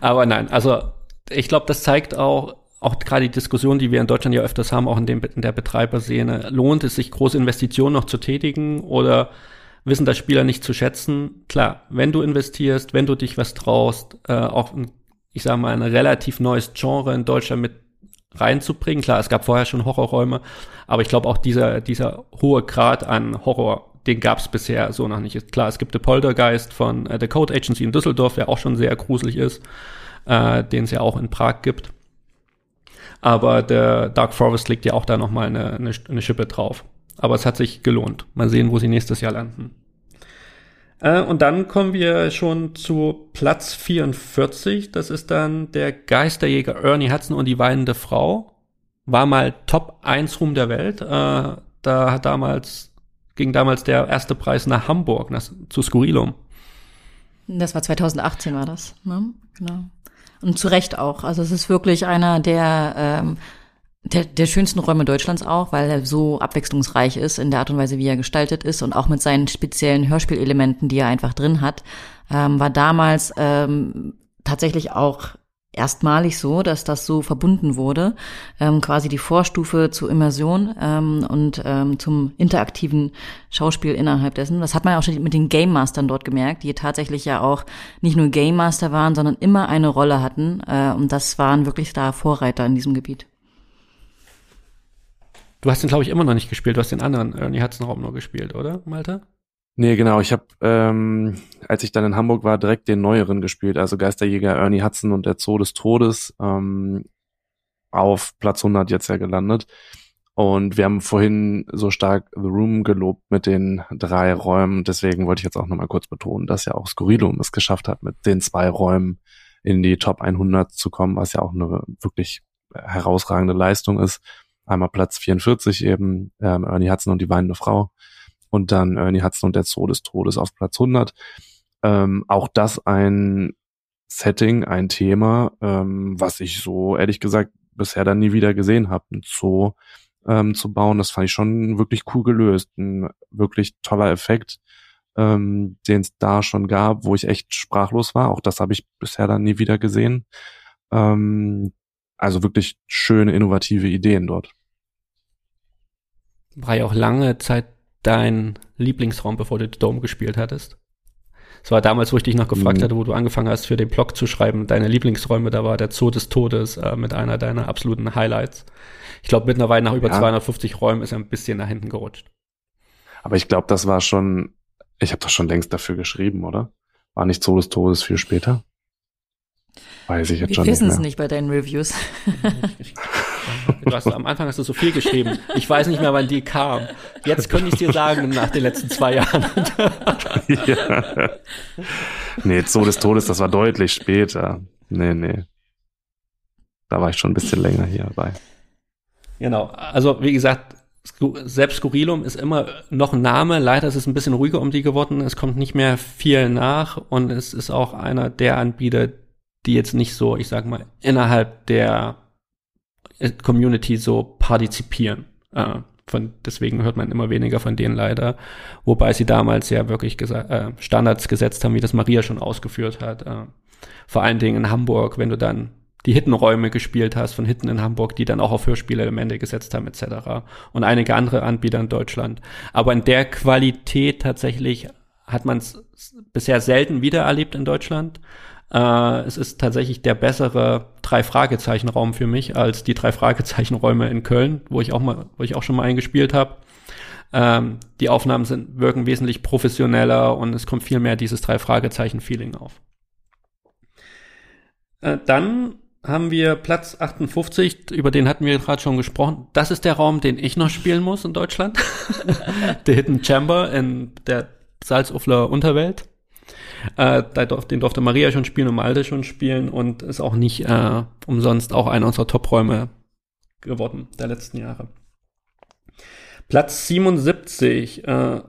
Aber nein, also ich glaube, das zeigt auch, auch gerade die Diskussion, die wir in Deutschland ja öfters haben, auch in, dem, in der Betreiberszene, lohnt es sich, große Investitionen noch zu tätigen oder wissen das Spieler nicht zu schätzen? Klar, wenn du investierst, wenn du dich was traust, äh, auch ich sage mal, ein relativ neues Genre in Deutschland mit reinzubringen. Klar, es gab vorher schon Horrorräume, aber ich glaube auch dieser, dieser hohe Grad an Horror, den gab es bisher so noch nicht. Klar, es gibt The Poltergeist von äh, The Code Agency in Düsseldorf, der auch schon sehr gruselig ist, äh, den es ja auch in Prag gibt. Aber der Dark Forest legt ja auch da nochmal eine, eine, eine Schippe drauf. Aber es hat sich gelohnt. Mal sehen, wo sie nächstes Jahr landen. Äh, und dann kommen wir schon zu Platz 44. Das ist dann der Geisterjäger Ernie Hudson und die weinende Frau. War mal Top 1 Ruhm der Welt. Äh, da hat damals, ging damals der erste Preis nach Hamburg, nach, zu Skurrilum. Das war 2018 war das, ne? Genau. Und zu Recht auch. Also es ist wirklich einer der, ähm, der, der schönsten Räume Deutschlands auch, weil er so abwechslungsreich ist in der Art und Weise, wie er gestaltet ist und auch mit seinen speziellen Hörspielelementen, die er einfach drin hat, ähm, war damals ähm, tatsächlich auch erstmalig so, dass das so verbunden wurde, ähm, quasi die Vorstufe zur Immersion ähm, und ähm, zum interaktiven Schauspiel innerhalb dessen. Das hat man ja auch schon mit den Game Mastern dort gemerkt, die tatsächlich ja auch nicht nur Game Master waren, sondern immer eine Rolle hatten äh, und das waren wirklich da Vorreiter in diesem Gebiet. Du hast den, glaube ich, immer noch nicht gespielt. Du hast den anderen Ernie Hudson Raum nur gespielt, oder, Malte? Nee, genau. Ich habe, ähm, als ich dann in Hamburg war, direkt den neueren gespielt, also Geisterjäger Ernie Hudson und der Zoo des Todes ähm, auf Platz 100 jetzt ja gelandet. Und wir haben vorhin so stark The Room gelobt mit den drei Räumen. Deswegen wollte ich jetzt auch nochmal kurz betonen, dass ja auch Skurrilum es geschafft hat, mit den zwei Räumen in die Top 100 zu kommen, was ja auch eine wirklich herausragende Leistung ist. Einmal Platz 44 eben, ähm, Ernie Hudson und die weinende Frau und dann Ernie Hudson und der Zoo des Todes auf Platz 100. Ähm, auch das ein Setting, ein Thema, ähm, was ich so ehrlich gesagt bisher dann nie wieder gesehen habe, ein Zoo ähm, zu bauen. Das fand ich schon wirklich cool gelöst. Ein wirklich toller Effekt, ähm, den es da schon gab, wo ich echt sprachlos war. Auch das habe ich bisher dann nie wieder gesehen. Ähm, also wirklich schöne, innovative Ideen dort. War ja auch lange Zeit dein Lieblingsraum, bevor du Dome gespielt hattest? Es war damals, wo ich dich noch gefragt mhm. hatte, wo du angefangen hast, für den Blog zu schreiben, deine Lieblingsräume, da war der Zoo des Todes äh, mit einer deiner absoluten Highlights. Ich glaube, mittlerweile nach über ja. 250 Räumen ist er ein bisschen nach hinten gerutscht. Aber ich glaube, das war schon, ich habe das schon längst dafür geschrieben, oder? War nicht Zoo des Todes viel später? Weiß ich jetzt Wir schon. Wir wissen es nicht bei deinen Reviews. Du hast, am Anfang hast du so viel geschrieben. Ich weiß nicht mehr, wann die kam. Jetzt könnte ich dir sagen, nach den letzten zwei Jahren. ja. Nee, Zoo des Todes, das war deutlich später. Nee, nee. Da war ich schon ein bisschen länger hier dabei. Genau. Also, wie gesagt, selbst Skurrilum ist immer noch ein Name. Leider ist es ein bisschen ruhiger um die geworden. Es kommt nicht mehr viel nach und es ist auch einer der Anbieter, die jetzt nicht so, ich sag mal, innerhalb der Community so partizipieren. Äh, von, deswegen hört man immer weniger von denen leider. Wobei sie damals ja wirklich äh, Standards gesetzt haben, wie das Maria schon ausgeführt hat. Äh, vor allen Dingen in Hamburg, wenn du dann die Hittenräume gespielt hast von Hitten in Hamburg, die dann auch auf Hörspielelemente gesetzt haben etc. Und einige andere Anbieter in Deutschland. Aber in der Qualität tatsächlich hat man es bisher selten wieder erlebt in Deutschland. Äh, es ist tatsächlich der bessere drei Fragezeichen Raum für mich als die drei Fragezeichen Räume in Köln, wo ich auch mal, wo ich auch schon mal eingespielt habe. Ähm, die Aufnahmen sind wirken wesentlich professioneller und es kommt viel mehr dieses drei Fragezeichen Feeling auf. Äh, dann haben wir Platz 58, über den hatten wir gerade schon gesprochen. Das ist der Raum, den ich noch spielen muss in Deutschland. der Hidden Chamber in der Salzufler Unterwelt. Äh, den durfte Maria schon spielen und Malte schon spielen und ist auch nicht äh, umsonst auch einer unserer Top-Räume geworden der letzten Jahre. Platz 77 äh,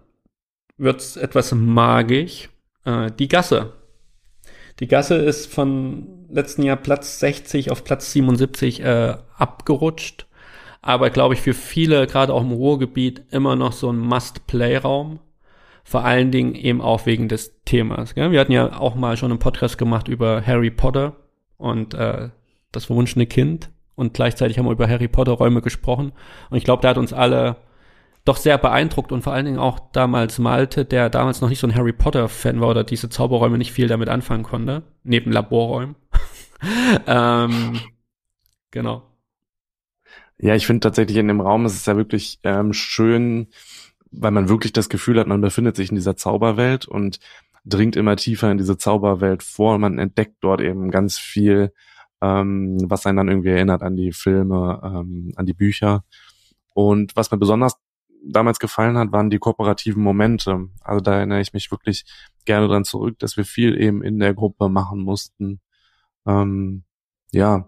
wird etwas magisch. Äh, die Gasse. Die Gasse ist von letzten Jahr Platz 60 auf Platz 77 äh, abgerutscht. Aber glaube ich für viele, gerade auch im Ruhrgebiet, immer noch so ein Must-Play-Raum vor allen Dingen eben auch wegen des Themas. Gell? Wir hatten ja auch mal schon einen Podcast gemacht über Harry Potter und äh, das verwunschene Kind und gleichzeitig haben wir über Harry Potter Räume gesprochen und ich glaube, da hat uns alle doch sehr beeindruckt und vor allen Dingen auch damals Malte, der damals noch nicht so ein Harry Potter Fan war oder diese Zauberräume nicht viel damit anfangen konnte, neben Laborräumen. ähm, genau. Ja, ich finde tatsächlich in dem Raum ist es ja wirklich ähm, schön, weil man wirklich das Gefühl hat, man befindet sich in dieser Zauberwelt und dringt immer tiefer in diese Zauberwelt vor man entdeckt dort eben ganz viel ähm, was einen dann irgendwie erinnert an die Filme, ähm, an die Bücher. Und was mir besonders damals gefallen hat, waren die kooperativen Momente. Also da erinnere ich mich wirklich gerne dran zurück, dass wir viel eben in der Gruppe machen mussten. Ähm, ja,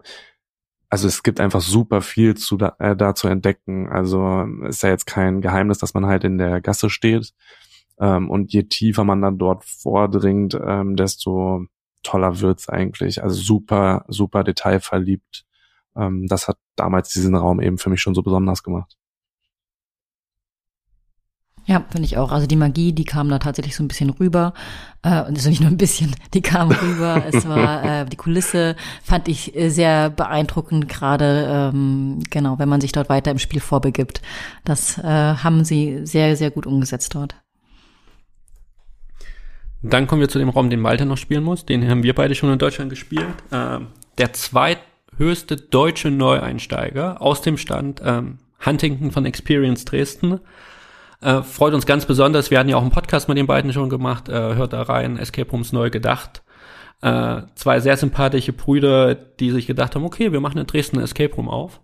also es gibt einfach super viel zu da, äh, da zu entdecken. Also ist ja jetzt kein Geheimnis, dass man halt in der Gasse steht. Ähm, und je tiefer man dann dort vordringt, ähm, desto toller wird's eigentlich. Also super, super detailverliebt. Ähm, das hat damals diesen Raum eben für mich schon so besonders gemacht. Ja, finde ich auch. Also die Magie, die kam da tatsächlich so ein bisschen rüber. Äh, und also nicht nur ein bisschen, die kam rüber. es war äh, die Kulisse fand ich äh, sehr beeindruckend, gerade ähm, genau, wenn man sich dort weiter im Spiel vorbegibt. Das äh, haben sie sehr, sehr gut umgesetzt dort. Dann kommen wir zu dem Raum, den Walter noch spielen muss. Den haben wir beide schon in Deutschland gespielt. Ähm, der zweithöchste deutsche Neueinsteiger aus dem Stand ähm, Huntington von Experience Dresden äh, freut uns ganz besonders. Wir hatten ja auch einen Podcast mit den beiden schon gemacht. Äh, hört da rein, Escape Rooms neu gedacht. Äh, zwei sehr sympathische Brüder, die sich gedacht haben, okay, wir machen in Dresden ein Escape Room auf.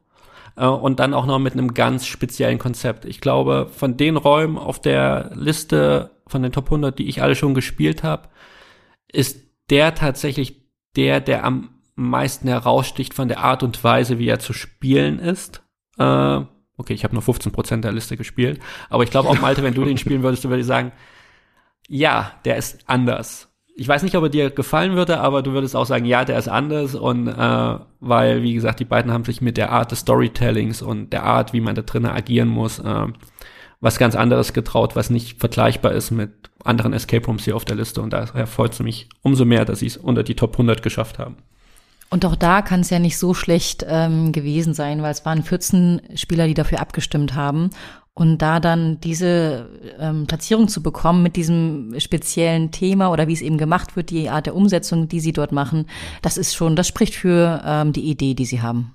Äh, und dann auch noch mit einem ganz speziellen Konzept. Ich glaube, von den Räumen auf der Liste von den Top 100, die ich alle schon gespielt habe, ist der tatsächlich der, der am meisten heraussticht von der Art und Weise, wie er zu spielen ist. Äh, Okay, ich habe nur 15% der Liste gespielt. Aber ich glaube auch, Malte, wenn du den spielen würdest, du würdest sagen, ja, der ist anders. Ich weiß nicht, ob er dir gefallen würde, aber du würdest auch sagen, ja, der ist anders. Und äh, weil, wie gesagt, die beiden haben sich mit der Art des Storytellings und der Art, wie man da drinnen agieren muss, äh, was ganz anderes getraut, was nicht vergleichbar ist mit anderen Escape Rooms hier auf der Liste. Und daher freut es mich umso mehr, dass sie es unter die Top 100 geschafft haben. Und auch da kann es ja nicht so schlecht ähm, gewesen sein, weil es waren 14 Spieler, die dafür abgestimmt haben. Und da dann diese ähm, Platzierung zu bekommen mit diesem speziellen Thema oder wie es eben gemacht wird, die Art der Umsetzung, die sie dort machen, das ist schon, das spricht für ähm, die Idee, die sie haben.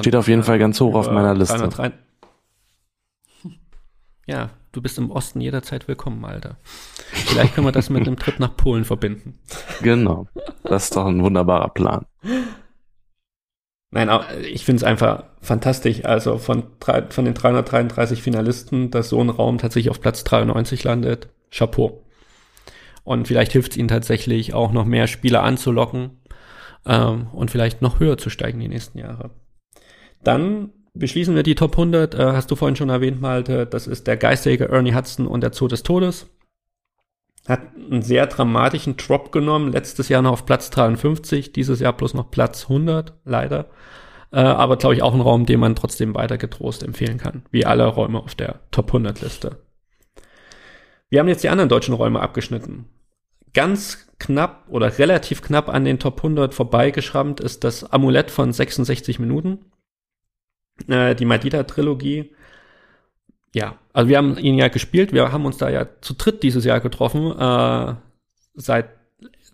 Steht auf jeden Fall ganz hoch auf meiner Liste. Ja, du bist im Osten jederzeit willkommen, Alter. Vielleicht können wir das mit einem Trip nach Polen verbinden. Genau. Das ist doch ein wunderbarer Plan. Nein, ich finde es einfach fantastisch. Also von, drei, von den 333 Finalisten, dass so ein Raum tatsächlich auf Platz 93 landet. Chapeau. Und vielleicht hilft es ihnen tatsächlich auch noch mehr Spieler anzulocken ähm, und vielleicht noch höher zu steigen die nächsten Jahre. Dann beschließen wir die Top 100. Äh, hast du vorhin schon erwähnt, Malte. Das ist der Geistjäger Ernie Hudson und der Zoo des Todes. Hat einen sehr dramatischen Drop genommen. Letztes Jahr noch auf Platz 53, dieses Jahr bloß noch Platz 100, leider. Äh, aber glaube ich auch ein Raum, den man trotzdem weiter getrost empfehlen kann. Wie alle Räume auf der Top 100 Liste. Wir haben jetzt die anderen deutschen Räume abgeschnitten. Ganz knapp oder relativ knapp an den Top 100 vorbeigeschrammt ist das Amulett von 66 Minuten äh, die Madita-Trilogie. Ja, also wir haben ihn ja gespielt, wir haben uns da ja zu dritt dieses Jahr getroffen, äh, seit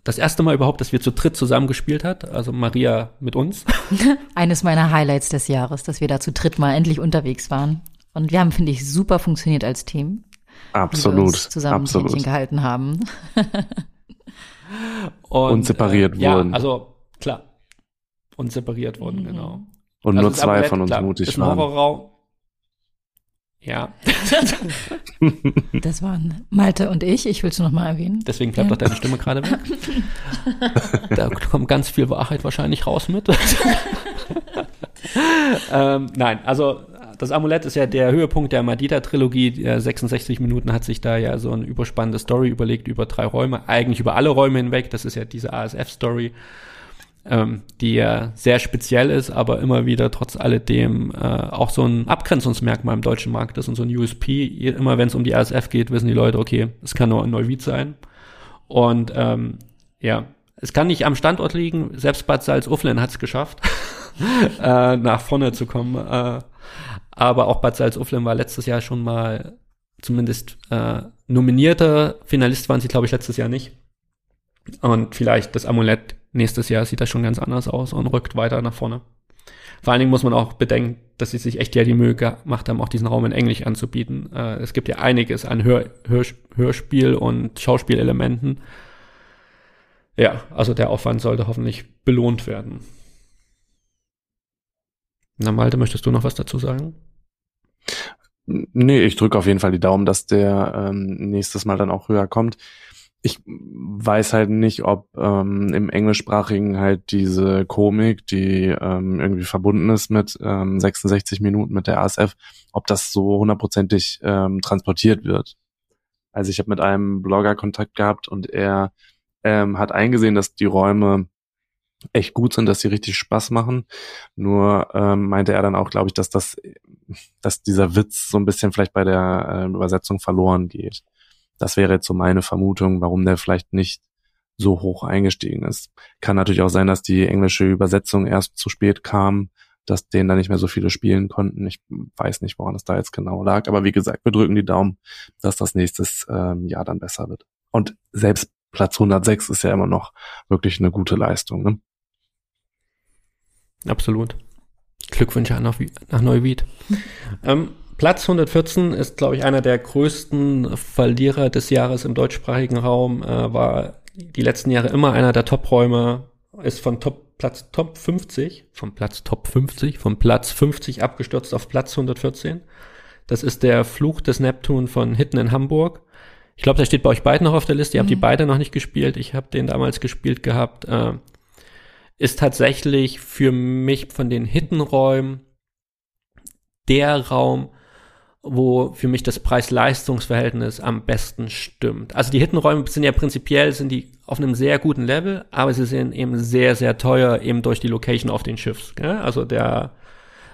das erste Mal überhaupt, dass wir zu dritt zusammen gespielt hat, also Maria mit uns. Eines meiner Highlights des Jahres, dass wir da zu dritt mal endlich unterwegs waren. Und wir haben, finde ich, super funktioniert als Team. Absolut. Wir uns zusammen absolut. Händchen gehalten haben. und, und, separiert äh, wurden. Ja, also klar. Und separiert wurden, mhm. genau. Und also nur zwei Amulett, von uns klar, mutig ist waren. Horrorraum. Ja. das waren Malte und ich. Ich will es noch mal erwähnen. Deswegen bleibt ja. doch deine Stimme gerade weg. da kommt ganz viel Wahrheit wahrscheinlich raus mit. ähm, nein, also das Amulett ist ja der Höhepunkt der Madita-Trilogie. 66 Minuten hat sich da ja so eine überspannende Story überlegt über drei Räume, eigentlich über alle Räume hinweg. Das ist ja diese ASF-Story ähm, die ja sehr speziell ist, aber immer wieder trotz alledem äh, auch so ein Abgrenzungsmerkmal im deutschen Markt ist und so ein USP. Immer wenn es um die ASF geht, wissen die Leute, okay, es kann nur ein Neuwied sein. Und ähm, ja, es kann nicht am Standort liegen. Selbst Bad Salzuflen hat es geschafft, äh, nach vorne zu kommen. Äh, aber auch Bad Salzuflen war letztes Jahr schon mal zumindest äh, nominierte. Finalist waren sie, glaube ich, letztes Jahr nicht. Und vielleicht das Amulett nächstes Jahr sieht das schon ganz anders aus und rückt weiter nach vorne. Vor allen Dingen muss man auch bedenken, dass sie sich echt ja die Mühe gemacht haben, auch diesen Raum in Englisch anzubieten. Äh, es gibt ja einiges an Hör, Hör, Hörspiel- und Schauspielelementen. ja, also der Aufwand sollte hoffentlich belohnt werden. Na, Malte, möchtest du noch was dazu sagen? Nee, ich drücke auf jeden Fall die Daumen, dass der ähm, nächstes Mal dann auch höher kommt. Ich weiß halt nicht, ob ähm, im englischsprachigen halt diese Komik, die ähm, irgendwie verbunden ist mit ähm, 66 Minuten mit der ASF, ob das so hundertprozentig ähm, transportiert wird. Also ich habe mit einem Blogger Kontakt gehabt und er ähm, hat eingesehen, dass die Räume echt gut sind, dass sie richtig Spaß machen. Nur ähm, meinte er dann auch, glaube ich, dass das, dass dieser Witz so ein bisschen vielleicht bei der äh, Übersetzung verloren geht. Das wäre jetzt so meine Vermutung, warum der vielleicht nicht so hoch eingestiegen ist. Kann natürlich auch sein, dass die englische Übersetzung erst zu spät kam, dass denen da nicht mehr so viele spielen konnten. Ich weiß nicht, woran es da jetzt genau lag. Aber wie gesagt, wir drücken die Daumen, dass das nächstes ähm, Jahr dann besser wird. Und selbst Platz 106 ist ja immer noch wirklich eine gute Leistung. Ne? Absolut. Glückwünsche nach, nach Neuwied. ähm, Platz 114 ist, glaube ich, einer der größten Verlierer des Jahres im deutschsprachigen Raum. Äh, war die letzten Jahre immer einer der Top-Räume, ist von Top, Platz Top 50, vom Platz Top 50, vom Platz 50 abgestürzt auf Platz 114. Das ist der Fluch des Neptun von Hitten in Hamburg. Ich glaube, der steht bei euch beiden noch auf der Liste. Ihr mhm. habt die mhm. beide noch nicht gespielt. Ich habe den damals gespielt gehabt. Äh, ist tatsächlich für mich von den Hittenräumen der Raum, wo für mich das Preis-Leistungs-Verhältnis am besten stimmt. Also die Hittenräume sind ja prinzipiell sind die auf einem sehr guten Level, aber sie sind eben sehr, sehr teuer eben durch die Location auf den Schiffs. Gell? Also der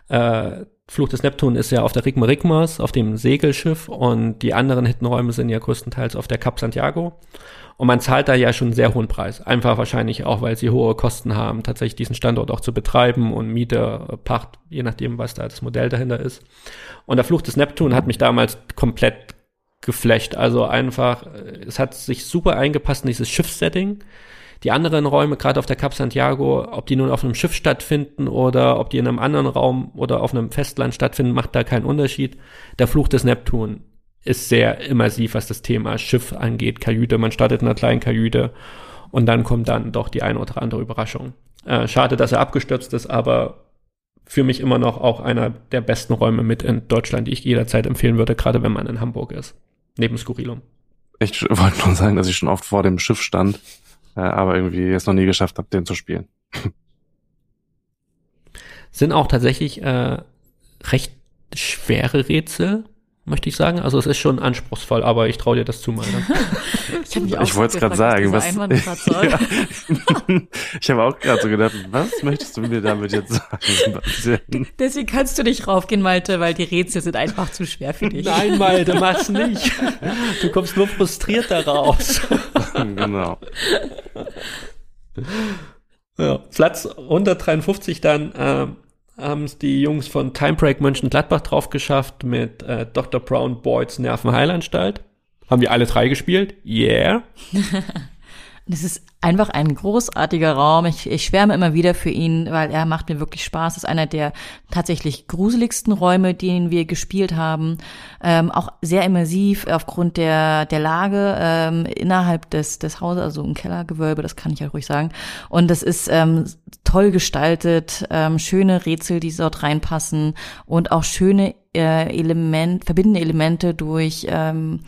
äh, Fluch des Neptun ist ja auf der Rigma Rigmas, auf dem Segelschiff und die anderen Hittenräume sind ja größtenteils auf der Cap Santiago. Und man zahlt da ja schon einen sehr hohen Preis. Einfach wahrscheinlich auch, weil sie hohe Kosten haben, tatsächlich diesen Standort auch zu betreiben und Miete, Pacht, je nachdem, was da das Modell dahinter ist. Und der Fluch des Neptun hat mich damals komplett geflecht. Also einfach, es hat sich super eingepasst in dieses Schiffssetting. Die anderen Räume, gerade auf der Cap Santiago, ob die nun auf einem Schiff stattfinden oder ob die in einem anderen Raum oder auf einem Festland stattfinden, macht da keinen Unterschied. Der Fluch des Neptun ist sehr immersiv, was das Thema Schiff angeht, Kajüte. Man startet in einer kleinen Kajüte und dann kommt dann doch die eine oder andere Überraschung. Äh, schade, dass er abgestürzt ist, aber für mich immer noch auch einer der besten Räume mit in Deutschland, die ich jederzeit empfehlen würde, gerade wenn man in Hamburg ist. Neben Skurrilum. Ich wollte nur sagen, dass ich schon oft vor dem Schiff stand, äh, aber irgendwie es noch nie geschafft habe, den zu spielen. Sind auch tatsächlich äh, recht schwere Rätsel möchte ich sagen. Also es ist schon anspruchsvoll, aber ich traue dir das zu, Malte. ich ich wollte es gerade sagen. Was, ja. ich habe auch gerade so gedacht, was möchtest du mir damit jetzt sagen? Deswegen kannst du nicht raufgehen, Malte, weil die Rätsel sind einfach zu schwer für dich. Nein, Malte, mach's nicht. Du kommst nur frustriert da raus. genau. Ja, Platz 153 dann äh, haben es die Jungs von Timebreak Mönchengladbach drauf geschafft mit äh, Dr. Brown Boyds Nervenheilanstalt. Haben wir alle drei gespielt? Yeah. Das ist einfach ein großartiger Raum. Ich, ich schwärme immer wieder für ihn, weil er macht mir wirklich Spaß. Das ist einer der tatsächlich gruseligsten Räume, den wir gespielt haben. Ähm, auch sehr immersiv aufgrund der, der Lage ähm, innerhalb des, des Hauses, also ein Kellergewölbe, das kann ich ja ruhig sagen. Und das ist ähm, toll gestaltet, ähm, schöne Rätsel, die dort reinpassen und auch schöne äh, Element, verbindende Elemente durch ähm,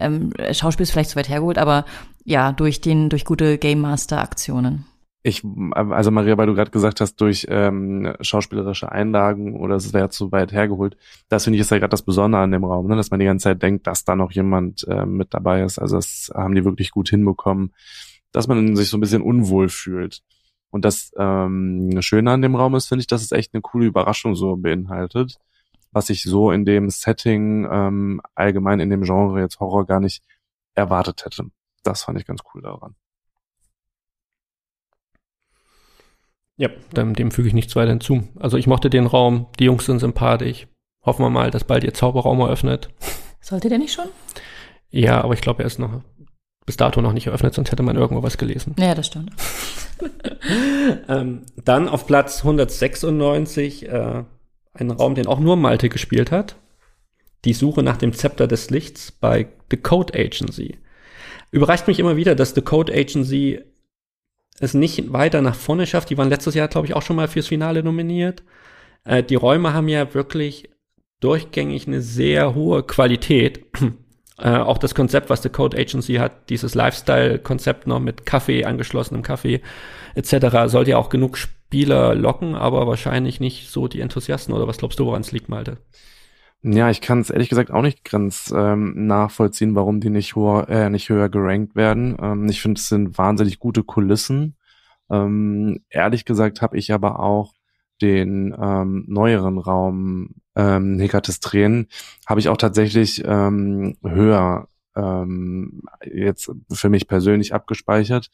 ähm, Schauspiel ist vielleicht zu weit hergeholt, aber ja, durch den, durch gute Game Master Aktionen. Ich, also Maria, weil du gerade gesagt hast, durch ähm, schauspielerische Einlagen oder es wäre zu weit hergeholt, das finde ich ist ja gerade das Besondere an dem Raum, ne? dass man die ganze Zeit denkt, dass da noch jemand äh, mit dabei ist. Also das haben die wirklich gut hinbekommen, dass man sich so ein bisschen unwohl fühlt. Und das ähm, Schöne an dem Raum ist, finde ich, dass es echt eine coole Überraschung so beinhaltet, was ich so in dem Setting ähm, allgemein in dem Genre jetzt Horror gar nicht erwartet hätte das fand ich ganz cool daran. Ja, dem, dem füge ich nichts weiter hinzu. Also ich mochte den Raum, die Jungs sind sympathisch. Hoffen wir mal, dass bald ihr Zauberraum eröffnet. Sollte der nicht schon? Ja, aber ich glaube, er ist noch bis dato noch nicht eröffnet, sonst hätte man irgendwo was gelesen. Ja, das stimmt. ähm, dann auf Platz 196 äh, ein Raum, den auch nur Malte gespielt hat. Die Suche nach dem Zepter des Lichts bei The Code Agency. Überrascht mich immer wieder, dass The Code Agency es nicht weiter nach vorne schafft. Die waren letztes Jahr, glaube ich, auch schon mal fürs Finale nominiert. Äh, die Räume haben ja wirklich durchgängig eine sehr hohe Qualität. Äh, auch das Konzept, was The Code Agency hat, dieses Lifestyle-Konzept noch mit Kaffee, angeschlossenem Kaffee etc., sollte ja auch genug Spieler locken, aber wahrscheinlich nicht so die Enthusiasten. Oder was glaubst du, woran es liegt, Malte? Ja, ich kann es ehrlich gesagt auch nicht ganz ähm, nachvollziehen, warum die nicht, hoher, äh, nicht höher gerankt werden. Ähm, ich finde, es sind wahnsinnig gute Kulissen. Ähm, ehrlich gesagt habe ich aber auch den ähm, neueren Raum ähm, Hekates Tränen habe ich auch tatsächlich ähm, höher ähm, jetzt für mich persönlich abgespeichert.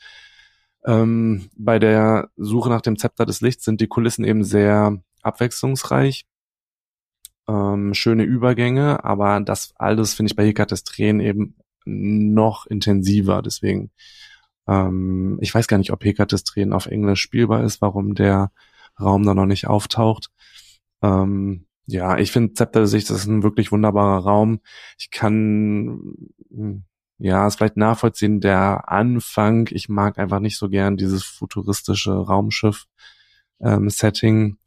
Ähm, bei der Suche nach dem Zepter des Lichts sind die Kulissen eben sehr abwechslungsreich ähm, schöne Übergänge, aber das alles finde ich bei Hekates Tränen eben noch intensiver. Deswegen, ähm, ich weiß gar nicht, ob Hekates Tränen auf Englisch spielbar ist, warum der Raum da noch nicht auftaucht. Ähm, ja, ich finde Zepter Sicht, ist ein wirklich wunderbarer Raum. Ich kann, ja, es vielleicht nachvollziehen, der Anfang, ich mag einfach nicht so gern dieses futuristische Raumschiff ähm.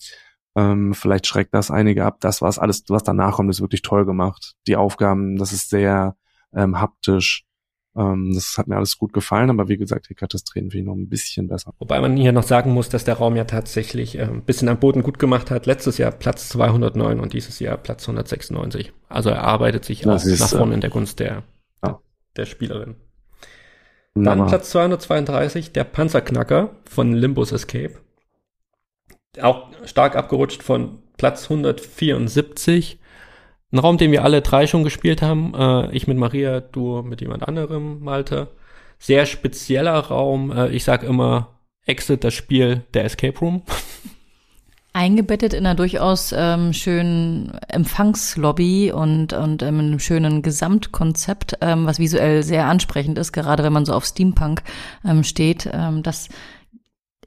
Ähm, vielleicht schreckt das einige ab. Das, was alles, was danach kommt, ist wirklich toll gemacht. Die Aufgaben, das ist sehr ähm, haptisch. Ähm, das hat mir alles gut gefallen, aber wie gesagt, Hekates Tränen finde ich noch ein bisschen besser. Wobei man hier noch sagen muss, dass der Raum ja tatsächlich äh, ein bisschen am Boden gut gemacht hat. Letztes Jahr Platz 209 und dieses Jahr Platz 196. Also er arbeitet sich das auch ist, nach vorne in der Gunst der, ja. der Spielerin. Dann Platz 232, der Panzerknacker von Limbus Escape auch stark abgerutscht von Platz 174. Ein Raum, den wir alle drei schon gespielt haben. Äh, ich mit Maria, du mit jemand anderem, Malte. Sehr spezieller Raum. Äh, ich sag immer Exit, das Spiel der Escape Room. Eingebettet in einer durchaus ähm, schönen Empfangslobby und, und ähm, einem schönen Gesamtkonzept, ähm, was visuell sehr ansprechend ist, gerade wenn man so auf Steampunk ähm, steht. Ähm, das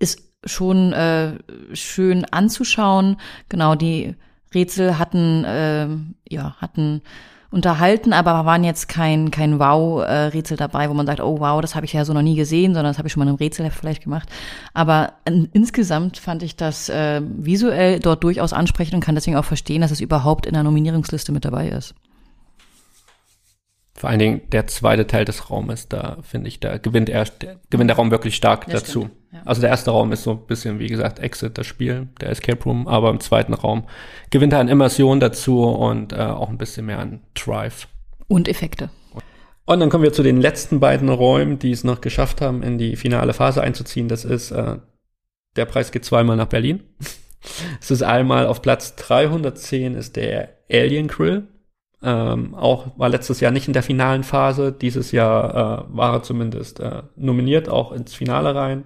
ist schon äh, schön anzuschauen. Genau, die Rätsel hatten, äh, ja, hatten unterhalten, aber waren jetzt kein, kein Wow-Rätsel dabei, wo man sagt, oh wow, das habe ich ja so noch nie gesehen, sondern das habe ich schon mal im Rätsel vielleicht gemacht. Aber äh, insgesamt fand ich das äh, visuell dort durchaus ansprechend und kann deswegen auch verstehen, dass es überhaupt in der Nominierungsliste mit dabei ist. Vor allen Dingen der zweite Teil des Raumes, da finde ich, da gewinnt er, der, gewinnt der Raum wirklich stark das dazu. Stimmt, ja. Also der erste Raum ist so ein bisschen, wie gesagt, Exit, das Spiel, der Escape Room, aber im zweiten Raum gewinnt er an Immersion dazu und äh, auch ein bisschen mehr an Drive. Und Effekte. Und dann kommen wir zu den letzten beiden Räumen, die es noch geschafft haben, in die finale Phase einzuziehen. Das ist, äh, der Preis geht zweimal nach Berlin. es ist einmal auf Platz 310 ist der Alien Grill ähm, auch war letztes Jahr nicht in der finalen Phase. Dieses Jahr äh, war er zumindest äh, nominiert, auch ins Finale rein.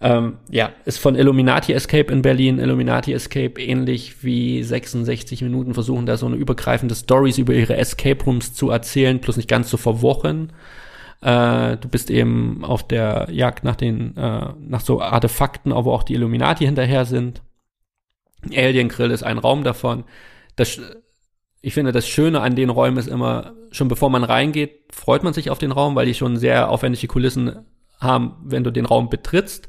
Ähm, ja, ist von Illuminati Escape in Berlin. Illuminati Escape ähnlich wie 66 Minuten versuchen da so eine übergreifende Stories über ihre Escape Rooms zu erzählen, plus nicht ganz so verwochen. Äh, du bist eben auf der Jagd nach den, äh, nach so Artefakten, aber auch die Illuminati hinterher sind. Alien Grill ist ein Raum davon. Das ich finde, das Schöne an den Räumen ist immer, schon bevor man reingeht, freut man sich auf den Raum, weil die schon sehr aufwendige Kulissen haben, wenn du den Raum betrittst.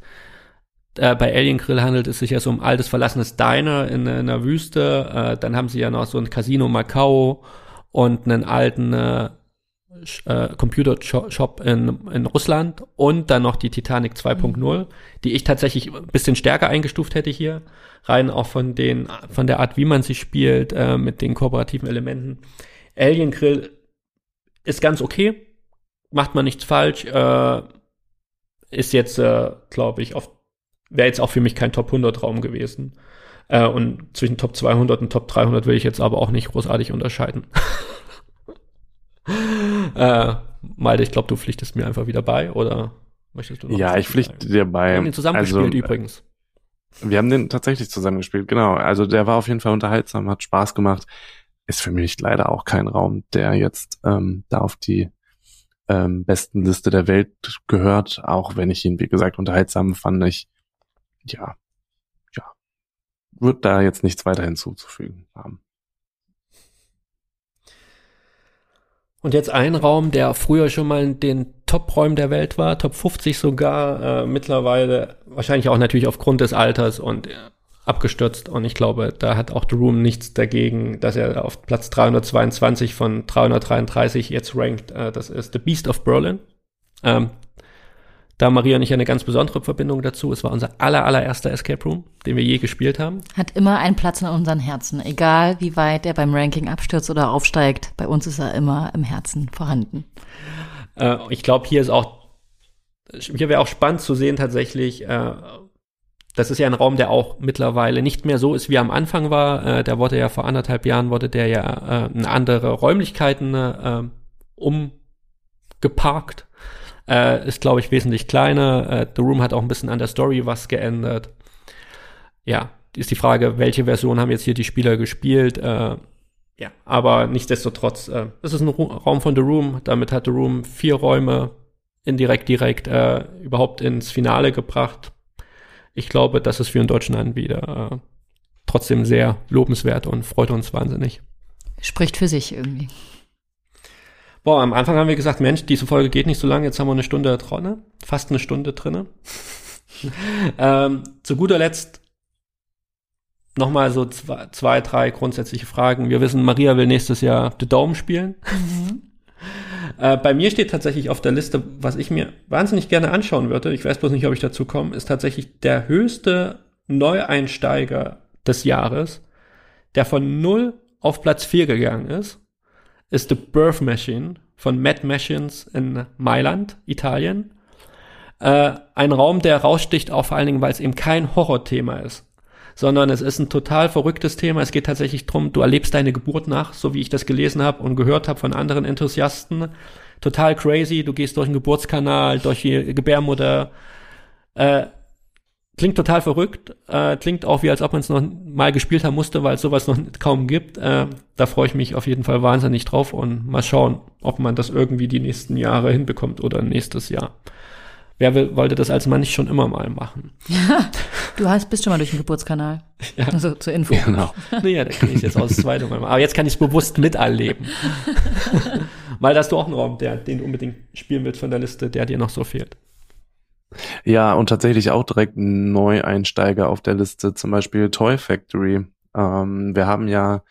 Äh, bei Alien Grill handelt es sich ja so um altes verlassenes Diner in, in einer Wüste. Äh, dann haben sie ja noch so ein Casino Macau und einen alten äh, äh Computershop in, in Russland und dann noch die Titanic 2.0, mhm. die ich tatsächlich ein bisschen stärker eingestuft hätte hier rein auch von den, von der Art, wie man sie spielt, äh, mit den kooperativen Elementen. Alien Grill ist ganz okay, macht man nichts falsch, äh, ist jetzt, äh, glaube ich, wäre jetzt auch für mich kein Top 100 Raum gewesen. Äh, und zwischen Top 200 und Top 300 will ich jetzt aber auch nicht großartig unterscheiden. äh, Malte, ich glaube, du pflichtest mir einfach wieder bei, oder möchtest du noch Ja, ich pflichte dir bei. Wir haben ihn zusammengespielt also, übrigens. Wir haben den tatsächlich zusammengespielt, genau. Also der war auf jeden Fall unterhaltsam, hat Spaß gemacht. Ist für mich leider auch kein Raum, der jetzt ähm, da auf die ähm, besten Liste der Welt gehört, auch wenn ich ihn, wie gesagt, unterhaltsam fand. Ich, ja, ja, wird da jetzt nichts weiter hinzuzufügen haben. Und jetzt ein Raum, der früher schon mal in den Top-Räumen der Welt war, Top 50 sogar, äh, mittlerweile wahrscheinlich auch natürlich aufgrund des Alters und äh, abgestürzt. Und ich glaube, da hat auch The Room nichts dagegen, dass er auf Platz 322 von 333 jetzt rankt. Äh, das ist The Beast of Berlin. Ähm, da Maria und ich eine ganz besondere Verbindung dazu. Es war unser aller, allererster Escape Room, den wir je gespielt haben. Hat immer einen Platz in unseren Herzen. Egal, wie weit er beim Ranking abstürzt oder aufsteigt. Bei uns ist er immer im Herzen vorhanden. Äh, ich glaube, hier ist auch, hier wäre auch spannend zu sehen tatsächlich, äh, das ist ja ein Raum, der auch mittlerweile nicht mehr so ist, wie er am Anfang war. Äh, der wurde ja vor anderthalb Jahren, wurde der ja äh, in andere Räumlichkeiten äh, umgeparkt. Äh, ist, glaube ich, wesentlich kleiner. Äh, The Room hat auch ein bisschen an der Story was geändert. Ja, ist die Frage, welche Version haben jetzt hier die Spieler gespielt? Äh, ja, aber nichtsdestotrotz, äh, es ist ein Ru Raum von The Room. Damit hat The Room vier Räume indirekt, direkt äh, überhaupt ins Finale gebracht ich glaube, das ist für einen deutschen Anbieter äh, trotzdem sehr lobenswert und freut uns wahnsinnig. Spricht für sich irgendwie. Boah, am Anfang haben wir gesagt, Mensch, diese Folge geht nicht so lange, jetzt haben wir eine Stunde drin, fast eine Stunde drinne. ähm, zu guter Letzt nochmal so zwei, zwei, drei grundsätzliche Fragen. Wir wissen, Maria will nächstes Jahr The Dome spielen. Mhm. Äh, bei mir steht tatsächlich auf der Liste, was ich mir wahnsinnig gerne anschauen würde, ich weiß bloß nicht, ob ich dazu komme, ist tatsächlich der höchste Neueinsteiger des Jahres, der von 0 auf Platz 4 gegangen ist, ist The Birth Machine von Mad Machines in Mailand, Italien. Äh, ein Raum, der raussticht, auch vor allen Dingen, weil es eben kein Horrorthema ist sondern es ist ein total verrücktes Thema. Es geht tatsächlich drum, du erlebst deine Geburt nach, so wie ich das gelesen habe und gehört habe von anderen Enthusiasten. Total crazy, du gehst durch den Geburtskanal, durch die Gebärmutter. Äh, klingt total verrückt, äh, klingt auch wie, als ob man es noch mal gespielt haben musste, weil es sowas noch kaum gibt. Äh, da freue ich mich auf jeden Fall wahnsinnig drauf und mal schauen, ob man das irgendwie die nächsten Jahre hinbekommt oder nächstes Jahr. Wer will, wollte das als Mann nicht schon immer mal machen? du hast, bist schon mal durch den Geburtskanal. Ja. Also zur Info. Genau. Naja, da kann ich jetzt aus zweite Mal machen. Aber jetzt kann ich es bewusst miterleben. Weil da hast du auch einen Raum, der, den du unbedingt spielen willst von der Liste, der dir noch so fehlt. Ja, und tatsächlich auch direkt Neueinsteiger auf der Liste, zum Beispiel Toy Factory. Ähm, wir haben ja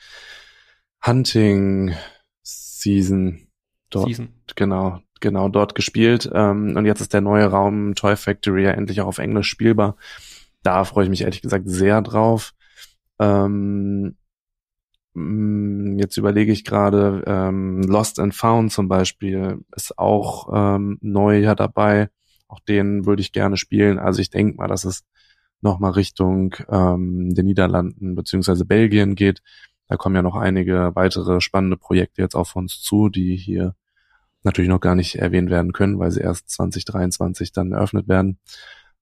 Hunting Season dort. Season. Genau, genau dort gespielt. Ähm, und jetzt ist der neue Raum Toy Factory ja endlich auch auf Englisch spielbar. Da freue ich mich ehrlich gesagt sehr drauf. Ähm, mm, jetzt überlege ich gerade, ähm, Lost and Found zum Beispiel ist auch ähm, neu ja dabei. Auch den würde ich gerne spielen. Also ich denke mal, dass es nochmal Richtung ähm, den Niederlanden beziehungsweise Belgien geht. Da kommen ja noch einige weitere spannende Projekte jetzt auf uns zu, die hier natürlich noch gar nicht erwähnt werden können, weil sie erst 2023 dann eröffnet werden.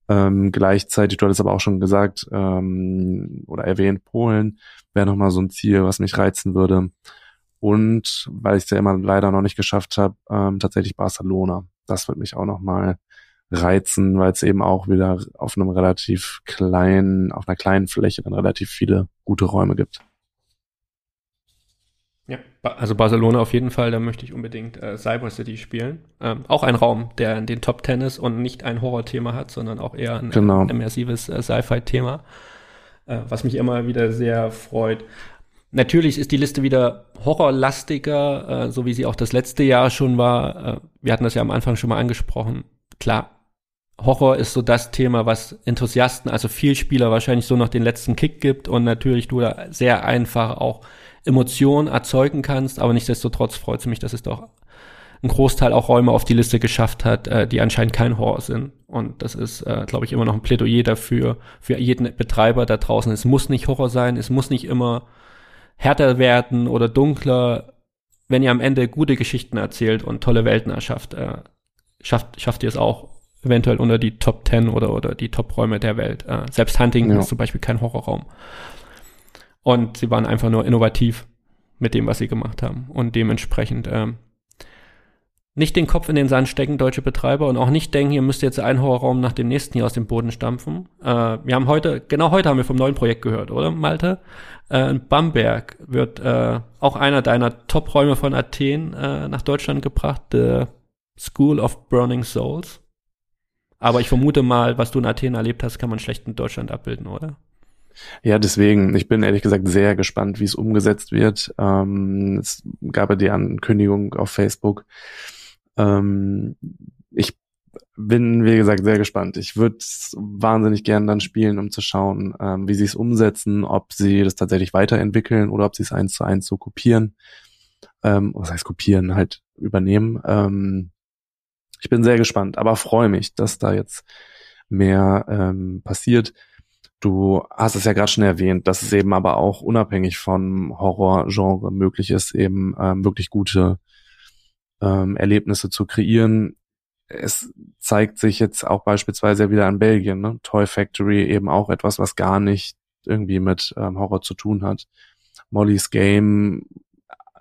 Ähm, gleichzeitig, du hattest aber auch schon gesagt ähm, oder erwähnt, Polen wäre nochmal so ein Ziel, was mich reizen würde. Und weil ich es ja immer leider noch nicht geschafft habe, ähm, tatsächlich Barcelona. Das wird mich auch nochmal reizen, weil es eben auch wieder auf einem relativ kleinen, auf einer kleinen Fläche dann relativ viele gute Räume gibt. Ja, also Barcelona auf jeden Fall, da möchte ich unbedingt äh, Cyber City spielen. Ähm, auch ein Raum, der in den Top Ten ist und nicht ein Horrorthema hat, sondern auch eher ein genau. immersives äh, Sci-Fi-Thema, äh, was mich immer wieder sehr freut. Natürlich ist die Liste wieder horrorlastiger, äh, so wie sie auch das letzte Jahr schon war. Äh, wir hatten das ja am Anfang schon mal angesprochen. Klar, Horror ist so das Thema, was Enthusiasten, also Vielspieler wahrscheinlich so noch den letzten Kick gibt und natürlich du da sehr einfach auch Emotionen erzeugen kannst, aber nichtsdestotrotz freut es mich, dass es doch ein Großteil auch Räume auf die Liste geschafft hat, äh, die anscheinend kein Horror sind. Und das ist, äh, glaube ich, immer noch ein Plädoyer dafür, für jeden Betreiber da draußen. Es muss nicht Horror sein, es muss nicht immer härter werden oder dunkler. Wenn ihr am Ende gute Geschichten erzählt und tolle Welten erschafft, äh, schafft, schafft ihr es auch eventuell unter die Top 10 oder, oder die Top-Räume der Welt. Äh, selbst Hunting ja. ist zum Beispiel kein Horrorraum. Und sie waren einfach nur innovativ mit dem, was sie gemacht haben. Und dementsprechend, ähm, nicht den Kopf in den Sand stecken, deutsche Betreiber, und auch nicht denken, ihr müsst jetzt einen Horrorraum nach dem nächsten hier aus dem Boden stampfen. Äh, wir haben heute, genau heute haben wir vom neuen Projekt gehört, oder Malte? Äh, in Bamberg wird äh, auch einer deiner Top-Räume von Athen äh, nach Deutschland gebracht, The School of Burning Souls. Aber ich vermute mal, was du in Athen erlebt hast, kann man schlecht in Deutschland abbilden, oder? Ja, deswegen, ich bin ehrlich gesagt sehr gespannt, wie es umgesetzt wird. Ähm, es gab ja die Ankündigung auf Facebook. Ähm, ich bin, wie gesagt, sehr gespannt. Ich würde wahnsinnig gern dann spielen, um zu schauen, ähm, wie sie es umsetzen, ob sie das tatsächlich weiterentwickeln oder ob sie es eins zu eins so kopieren. Ähm, was heißt kopieren, halt übernehmen. Ähm, ich bin sehr gespannt, aber freue mich, dass da jetzt mehr ähm, passiert. Du hast es ja gerade schon erwähnt, dass es eben aber auch unabhängig vom Horrorgenre möglich ist, eben ähm, wirklich gute ähm, Erlebnisse zu kreieren. Es zeigt sich jetzt auch beispielsweise wieder in Belgien, ne? Toy Factory eben auch etwas, was gar nicht irgendwie mit ähm, Horror zu tun hat. Molly's Game,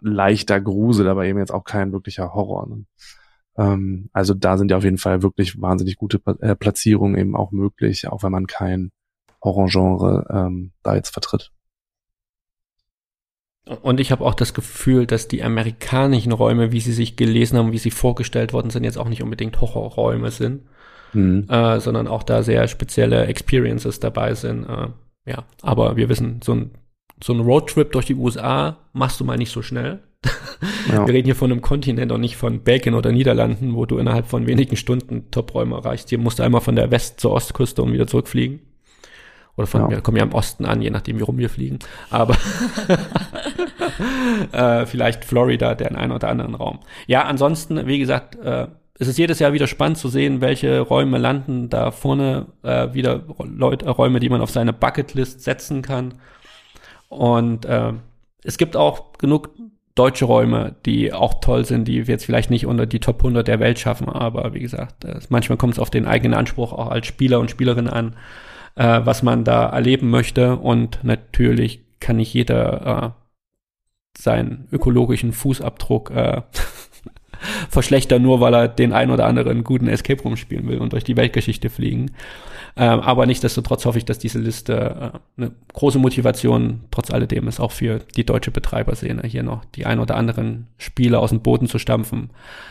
leichter Grusel, aber eben jetzt auch kein wirklicher Horror. Ne? Ähm, also da sind ja auf jeden Fall wirklich wahnsinnig gute äh, Platzierungen eben auch möglich, auch wenn man kein Horrorgenre ähm, da jetzt vertritt. Und ich habe auch das Gefühl, dass die amerikanischen Räume, wie sie sich gelesen haben, wie sie vorgestellt worden sind, jetzt auch nicht unbedingt Horrorräume sind, mhm. äh, sondern auch da sehr spezielle Experiences dabei sind. Äh, ja, aber wir wissen, so ein, so ein Roadtrip durch die USA machst du mal nicht so schnell. Ja. Wir reden hier von einem Kontinent und nicht von Belgien oder Niederlanden, wo du innerhalb von wenigen Stunden Top-Räume erreichst. Hier musst du einmal von der West- zur Ostküste und wieder zurückfliegen. Oder von, ja. wir kommen ja am Osten an, je nachdem, wie rum wir fliegen. Aber äh, vielleicht Florida, der einen oder anderen Raum. Ja, ansonsten, wie gesagt, äh, es ist jedes Jahr wieder spannend zu sehen, welche Räume landen da vorne, äh, wieder Leute, Räume, die man auf seine Bucketlist setzen kann. Und äh, es gibt auch genug deutsche Räume, die auch toll sind, die wir jetzt vielleicht nicht unter die Top 100 der Welt schaffen, aber wie gesagt, äh, manchmal kommt es auf den eigenen Anspruch auch als Spieler und Spielerin an äh, was man da erleben möchte. Und natürlich kann nicht jeder äh, seinen ökologischen Fußabdruck äh, verschlechtern, nur weil er den ein oder anderen guten Escape Room spielen will und durch die Weltgeschichte fliegen. Ähm, aber nichtsdestotrotz hoffe ich, dass diese Liste äh, eine große Motivation trotz alledem ist, auch für die deutsche Betreiberszene, hier noch die ein oder anderen Spiele aus dem Boden zu stampfen.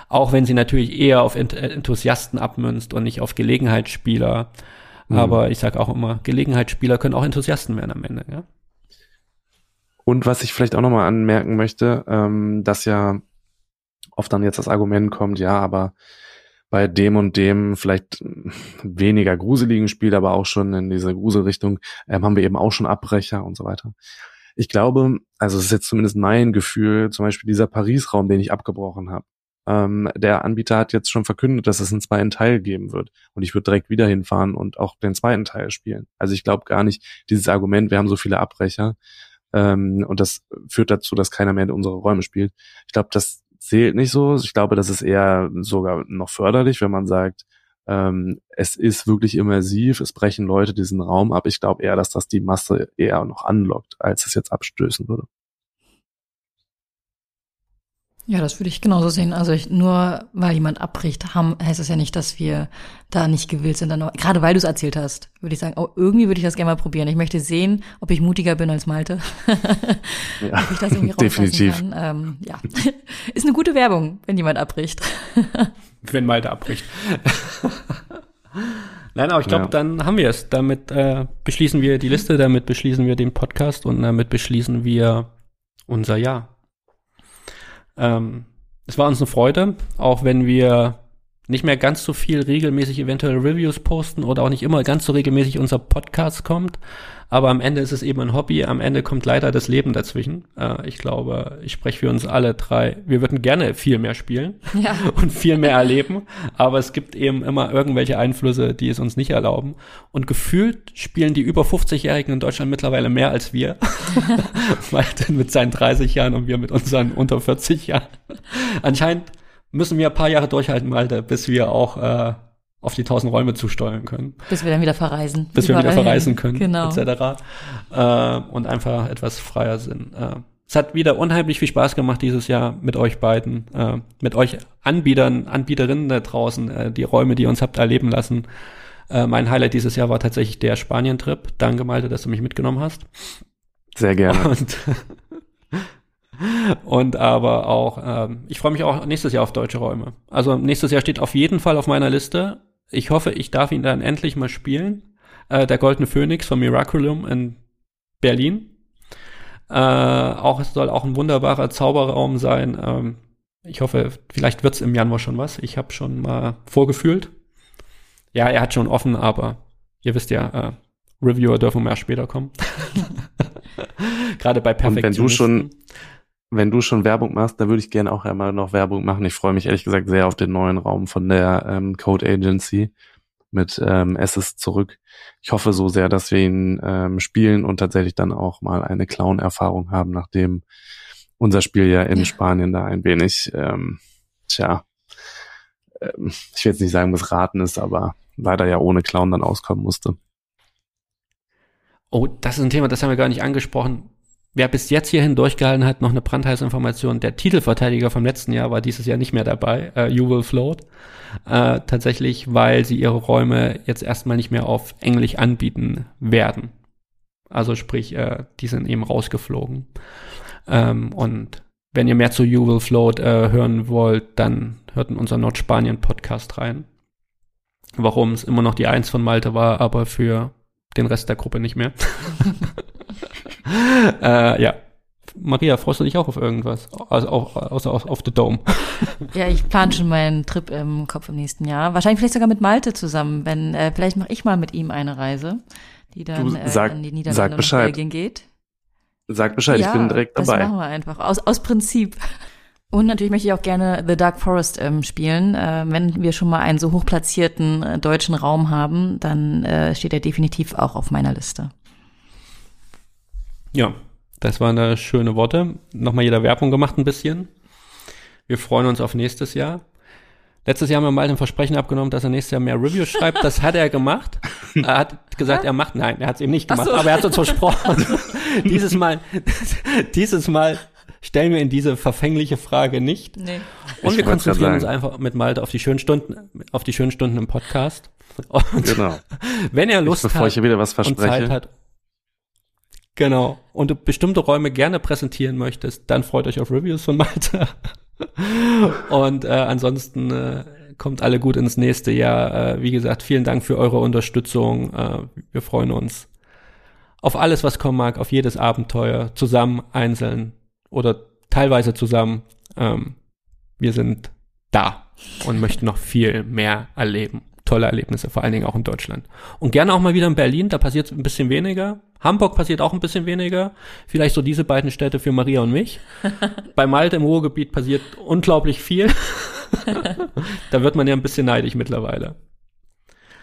Auch wenn sie natürlich eher auf Enthusiasten abmünzt und nicht auf Gelegenheitsspieler. Mhm. Aber ich sage auch immer, Gelegenheitsspieler können auch Enthusiasten werden am Ende. Ja? Und was ich vielleicht auch nochmal anmerken möchte, ähm, dass ja oft dann jetzt das Argument kommt, ja, aber bei dem und dem vielleicht weniger gruseligen Spiel, aber auch schon in diese Gruselrichtung, ähm, haben wir eben auch schon Abbrecher und so weiter. Ich glaube, also es ist jetzt zumindest mein Gefühl, zum Beispiel dieser Paris-Raum, den ich abgebrochen habe, ähm, der Anbieter hat jetzt schon verkündet, dass es einen zweiten Teil geben wird. Und ich würde direkt wieder hinfahren und auch den zweiten Teil spielen. Also ich glaube gar nicht, dieses Argument, wir haben so viele Abbrecher, ähm, und das führt dazu, dass keiner mehr in unsere Räume spielt. Ich glaube, das zählt nicht so. Ich glaube, das ist eher sogar noch förderlich, wenn man sagt, ähm, es ist wirklich immersiv, es brechen Leute diesen Raum ab. Ich glaube eher, dass das die Masse eher noch anlockt, als es jetzt abstößen würde. Ja, das würde ich genauso sehen. Also ich, nur weil jemand abbricht, haben, heißt es ja nicht, dass wir da nicht gewillt sind. Dann gerade weil du es erzählt hast, würde ich sagen, oh, irgendwie würde ich das gerne mal probieren. Ich möchte sehen, ob ich mutiger bin als Malte. ja, ob ich das irgendwie definitiv. Kann. Ähm, ja, ist eine gute Werbung, wenn jemand abbricht. wenn Malte abbricht. Nein, aber ich glaube, ja. dann haben wir es. Damit äh, beschließen wir die Liste, damit beschließen wir den Podcast und damit beschließen wir unser Jahr. Ähm, es war uns eine Freude, auch wenn wir nicht mehr ganz so viel regelmäßig eventuell Reviews posten oder auch nicht immer ganz so regelmäßig unser Podcast kommt. Aber am Ende ist es eben ein Hobby. Am Ende kommt leider das Leben dazwischen. Äh, ich glaube, ich spreche für uns alle drei. Wir würden gerne viel mehr spielen ja. und viel mehr erleben. Aber es gibt eben immer irgendwelche Einflüsse, die es uns nicht erlauben. Und gefühlt spielen die über 50-Jährigen in Deutschland mittlerweile mehr als wir. Weil denn mit seinen 30 Jahren und wir mit unseren unter 40 Jahren. Anscheinend müssen wir ein paar Jahre durchhalten, Malte, bis wir auch äh, auf die tausend Räume zusteuern können. Bis wir dann wieder verreisen. Bis wir wieder verreisen können, genau. etc. Äh, und einfach etwas freier sind. Äh, Es hat wieder unheimlich viel Spaß gemacht dieses Jahr mit euch beiden, äh, mit euch Anbietern, Anbieterinnen da draußen, äh, die Räume, die ihr uns habt erleben lassen. Äh, mein Highlight dieses Jahr war tatsächlich der Spanien-Trip. Danke, Malte, dass du mich mitgenommen hast. Sehr gerne. Und, und aber auch, ähm, ich freue mich auch nächstes Jahr auf deutsche Räume. Also nächstes Jahr steht auf jeden Fall auf meiner Liste. Ich hoffe, ich darf ihn dann endlich mal spielen. Äh, der Goldene Phönix von Miraculum in Berlin. Äh, auch es soll auch ein wunderbarer Zauberraum sein. Ähm, ich hoffe, vielleicht wird's im Januar schon was. Ich habe schon mal vorgefühlt. Ja, er hat schon offen, aber ihr wisst ja, äh, Reviewer dürfen mehr später kommen. Gerade bei Perfektionisten. Und wenn du schon, wenn du schon Werbung machst, dann würde ich gerne auch einmal noch Werbung machen. Ich freue mich ehrlich gesagt sehr auf den neuen Raum von der ähm, Code Agency mit ähm, Es ist zurück. Ich hoffe so sehr, dass wir ihn ähm, spielen und tatsächlich dann auch mal eine Clown-Erfahrung haben, nachdem unser Spiel ja in ja. Spanien da ein wenig, ähm, tja, ähm, ich will jetzt nicht sagen, missraten ist, aber leider ja ohne Clown dann auskommen musste. Oh, das ist ein Thema, das haben wir gar nicht angesprochen. Wer bis jetzt hierhin durchgehalten hat, noch eine brandheiße Information. Der Titelverteidiger vom letzten Jahr war dieses Jahr nicht mehr dabei, äh, You Will Float. Äh, tatsächlich, weil sie ihre Räume jetzt erstmal nicht mehr auf Englisch anbieten werden. Also sprich, äh, die sind eben rausgeflogen. Ähm, und wenn ihr mehr zu You Will Float äh, hören wollt, dann hört in unseren Nordspanien-Podcast rein. Warum es immer noch die Eins von Malte war, aber für den Rest der Gruppe nicht mehr. äh, ja. Maria, freust du dich auch auf irgendwas? Also auch, außer auf, auf The Dome. ja, ich plane schon meinen Trip im Kopf im nächsten Jahr. Wahrscheinlich vielleicht sogar mit Malte zusammen. Wenn, äh, vielleicht mache ich mal mit ihm eine Reise, die dann äh, sag, in die Niederlande und Belgien geht. Sag Bescheid, ja, ich bin direkt dabei. Das machen wir einfach. Aus, aus Prinzip. Und natürlich möchte ich auch gerne The Dark Forest ähm, spielen. Äh, wenn wir schon mal einen so hochplatzierten äh, deutschen Raum haben, dann äh, steht er definitiv auch auf meiner Liste. Ja, das waren da schöne Worte. Nochmal jeder Werbung gemacht ein bisschen. Wir freuen uns auf nächstes Jahr. Letztes Jahr haben wir mal ein Versprechen abgenommen, dass er nächstes Jahr mehr Reviews schreibt. Das hat er gemacht. Er hat gesagt, er macht, nein, er hat es eben nicht gemacht, so. aber er hat uns versprochen. dieses Mal, dieses Mal stellen wir in diese verfängliche Frage nicht. Nee. Und ich wir konzentrieren uns einfach mit Malte auf die schönen Stunden, auf die schönen Stunden im Podcast. Und genau. wenn er Lust Bevor hat ich wieder was verspreche. und Zeit hat, genau, und du bestimmte Räume gerne präsentieren möchtest, dann freut euch auf Reviews von Malte. und äh, ansonsten äh, kommt alle gut ins nächste Jahr. Äh, wie gesagt, vielen Dank für eure Unterstützung. Äh, wir freuen uns auf alles, was kommen mag, auf jedes Abenteuer, zusammen, einzeln oder teilweise zusammen. Ähm, wir sind da und möchten noch viel mehr erleben. Tolle Erlebnisse, vor allen Dingen auch in Deutschland. Und gerne auch mal wieder in Berlin, da passiert ein bisschen weniger. Hamburg passiert auch ein bisschen weniger. Vielleicht so diese beiden Städte für Maria und mich. Bei Malte im Ruhrgebiet passiert unglaublich viel. da wird man ja ein bisschen neidisch mittlerweile.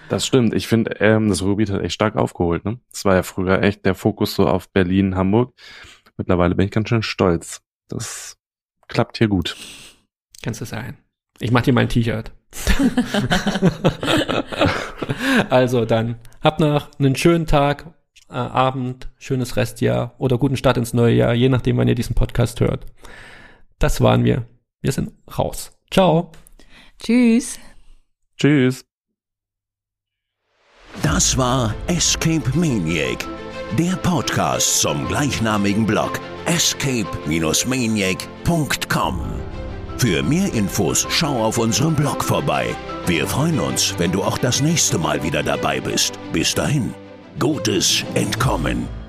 Das stimmt. Ich finde, ähm, das Ruhrgebiet hat echt stark aufgeholt. Ne? Das war ja früher echt der Fokus so auf Berlin, Hamburg. Mittlerweile bin ich ganz schön stolz. Das klappt hier gut. Kannst du sein. Ich mach dir mein T-Shirt. also dann, habt noch einen schönen Tag, äh, Abend, schönes Restjahr oder guten Start ins neue Jahr, je nachdem, wann ihr diesen Podcast hört. Das waren wir. Wir sind raus. Ciao. Tschüss. Tschüss. Das war Escape Maniac der Podcast zum gleichnamigen Blog escape-maniac.com. Für mehr Infos schau auf unserem Blog vorbei. Wir freuen uns, wenn du auch das nächste Mal wieder dabei bist. Bis dahin, gutes Entkommen.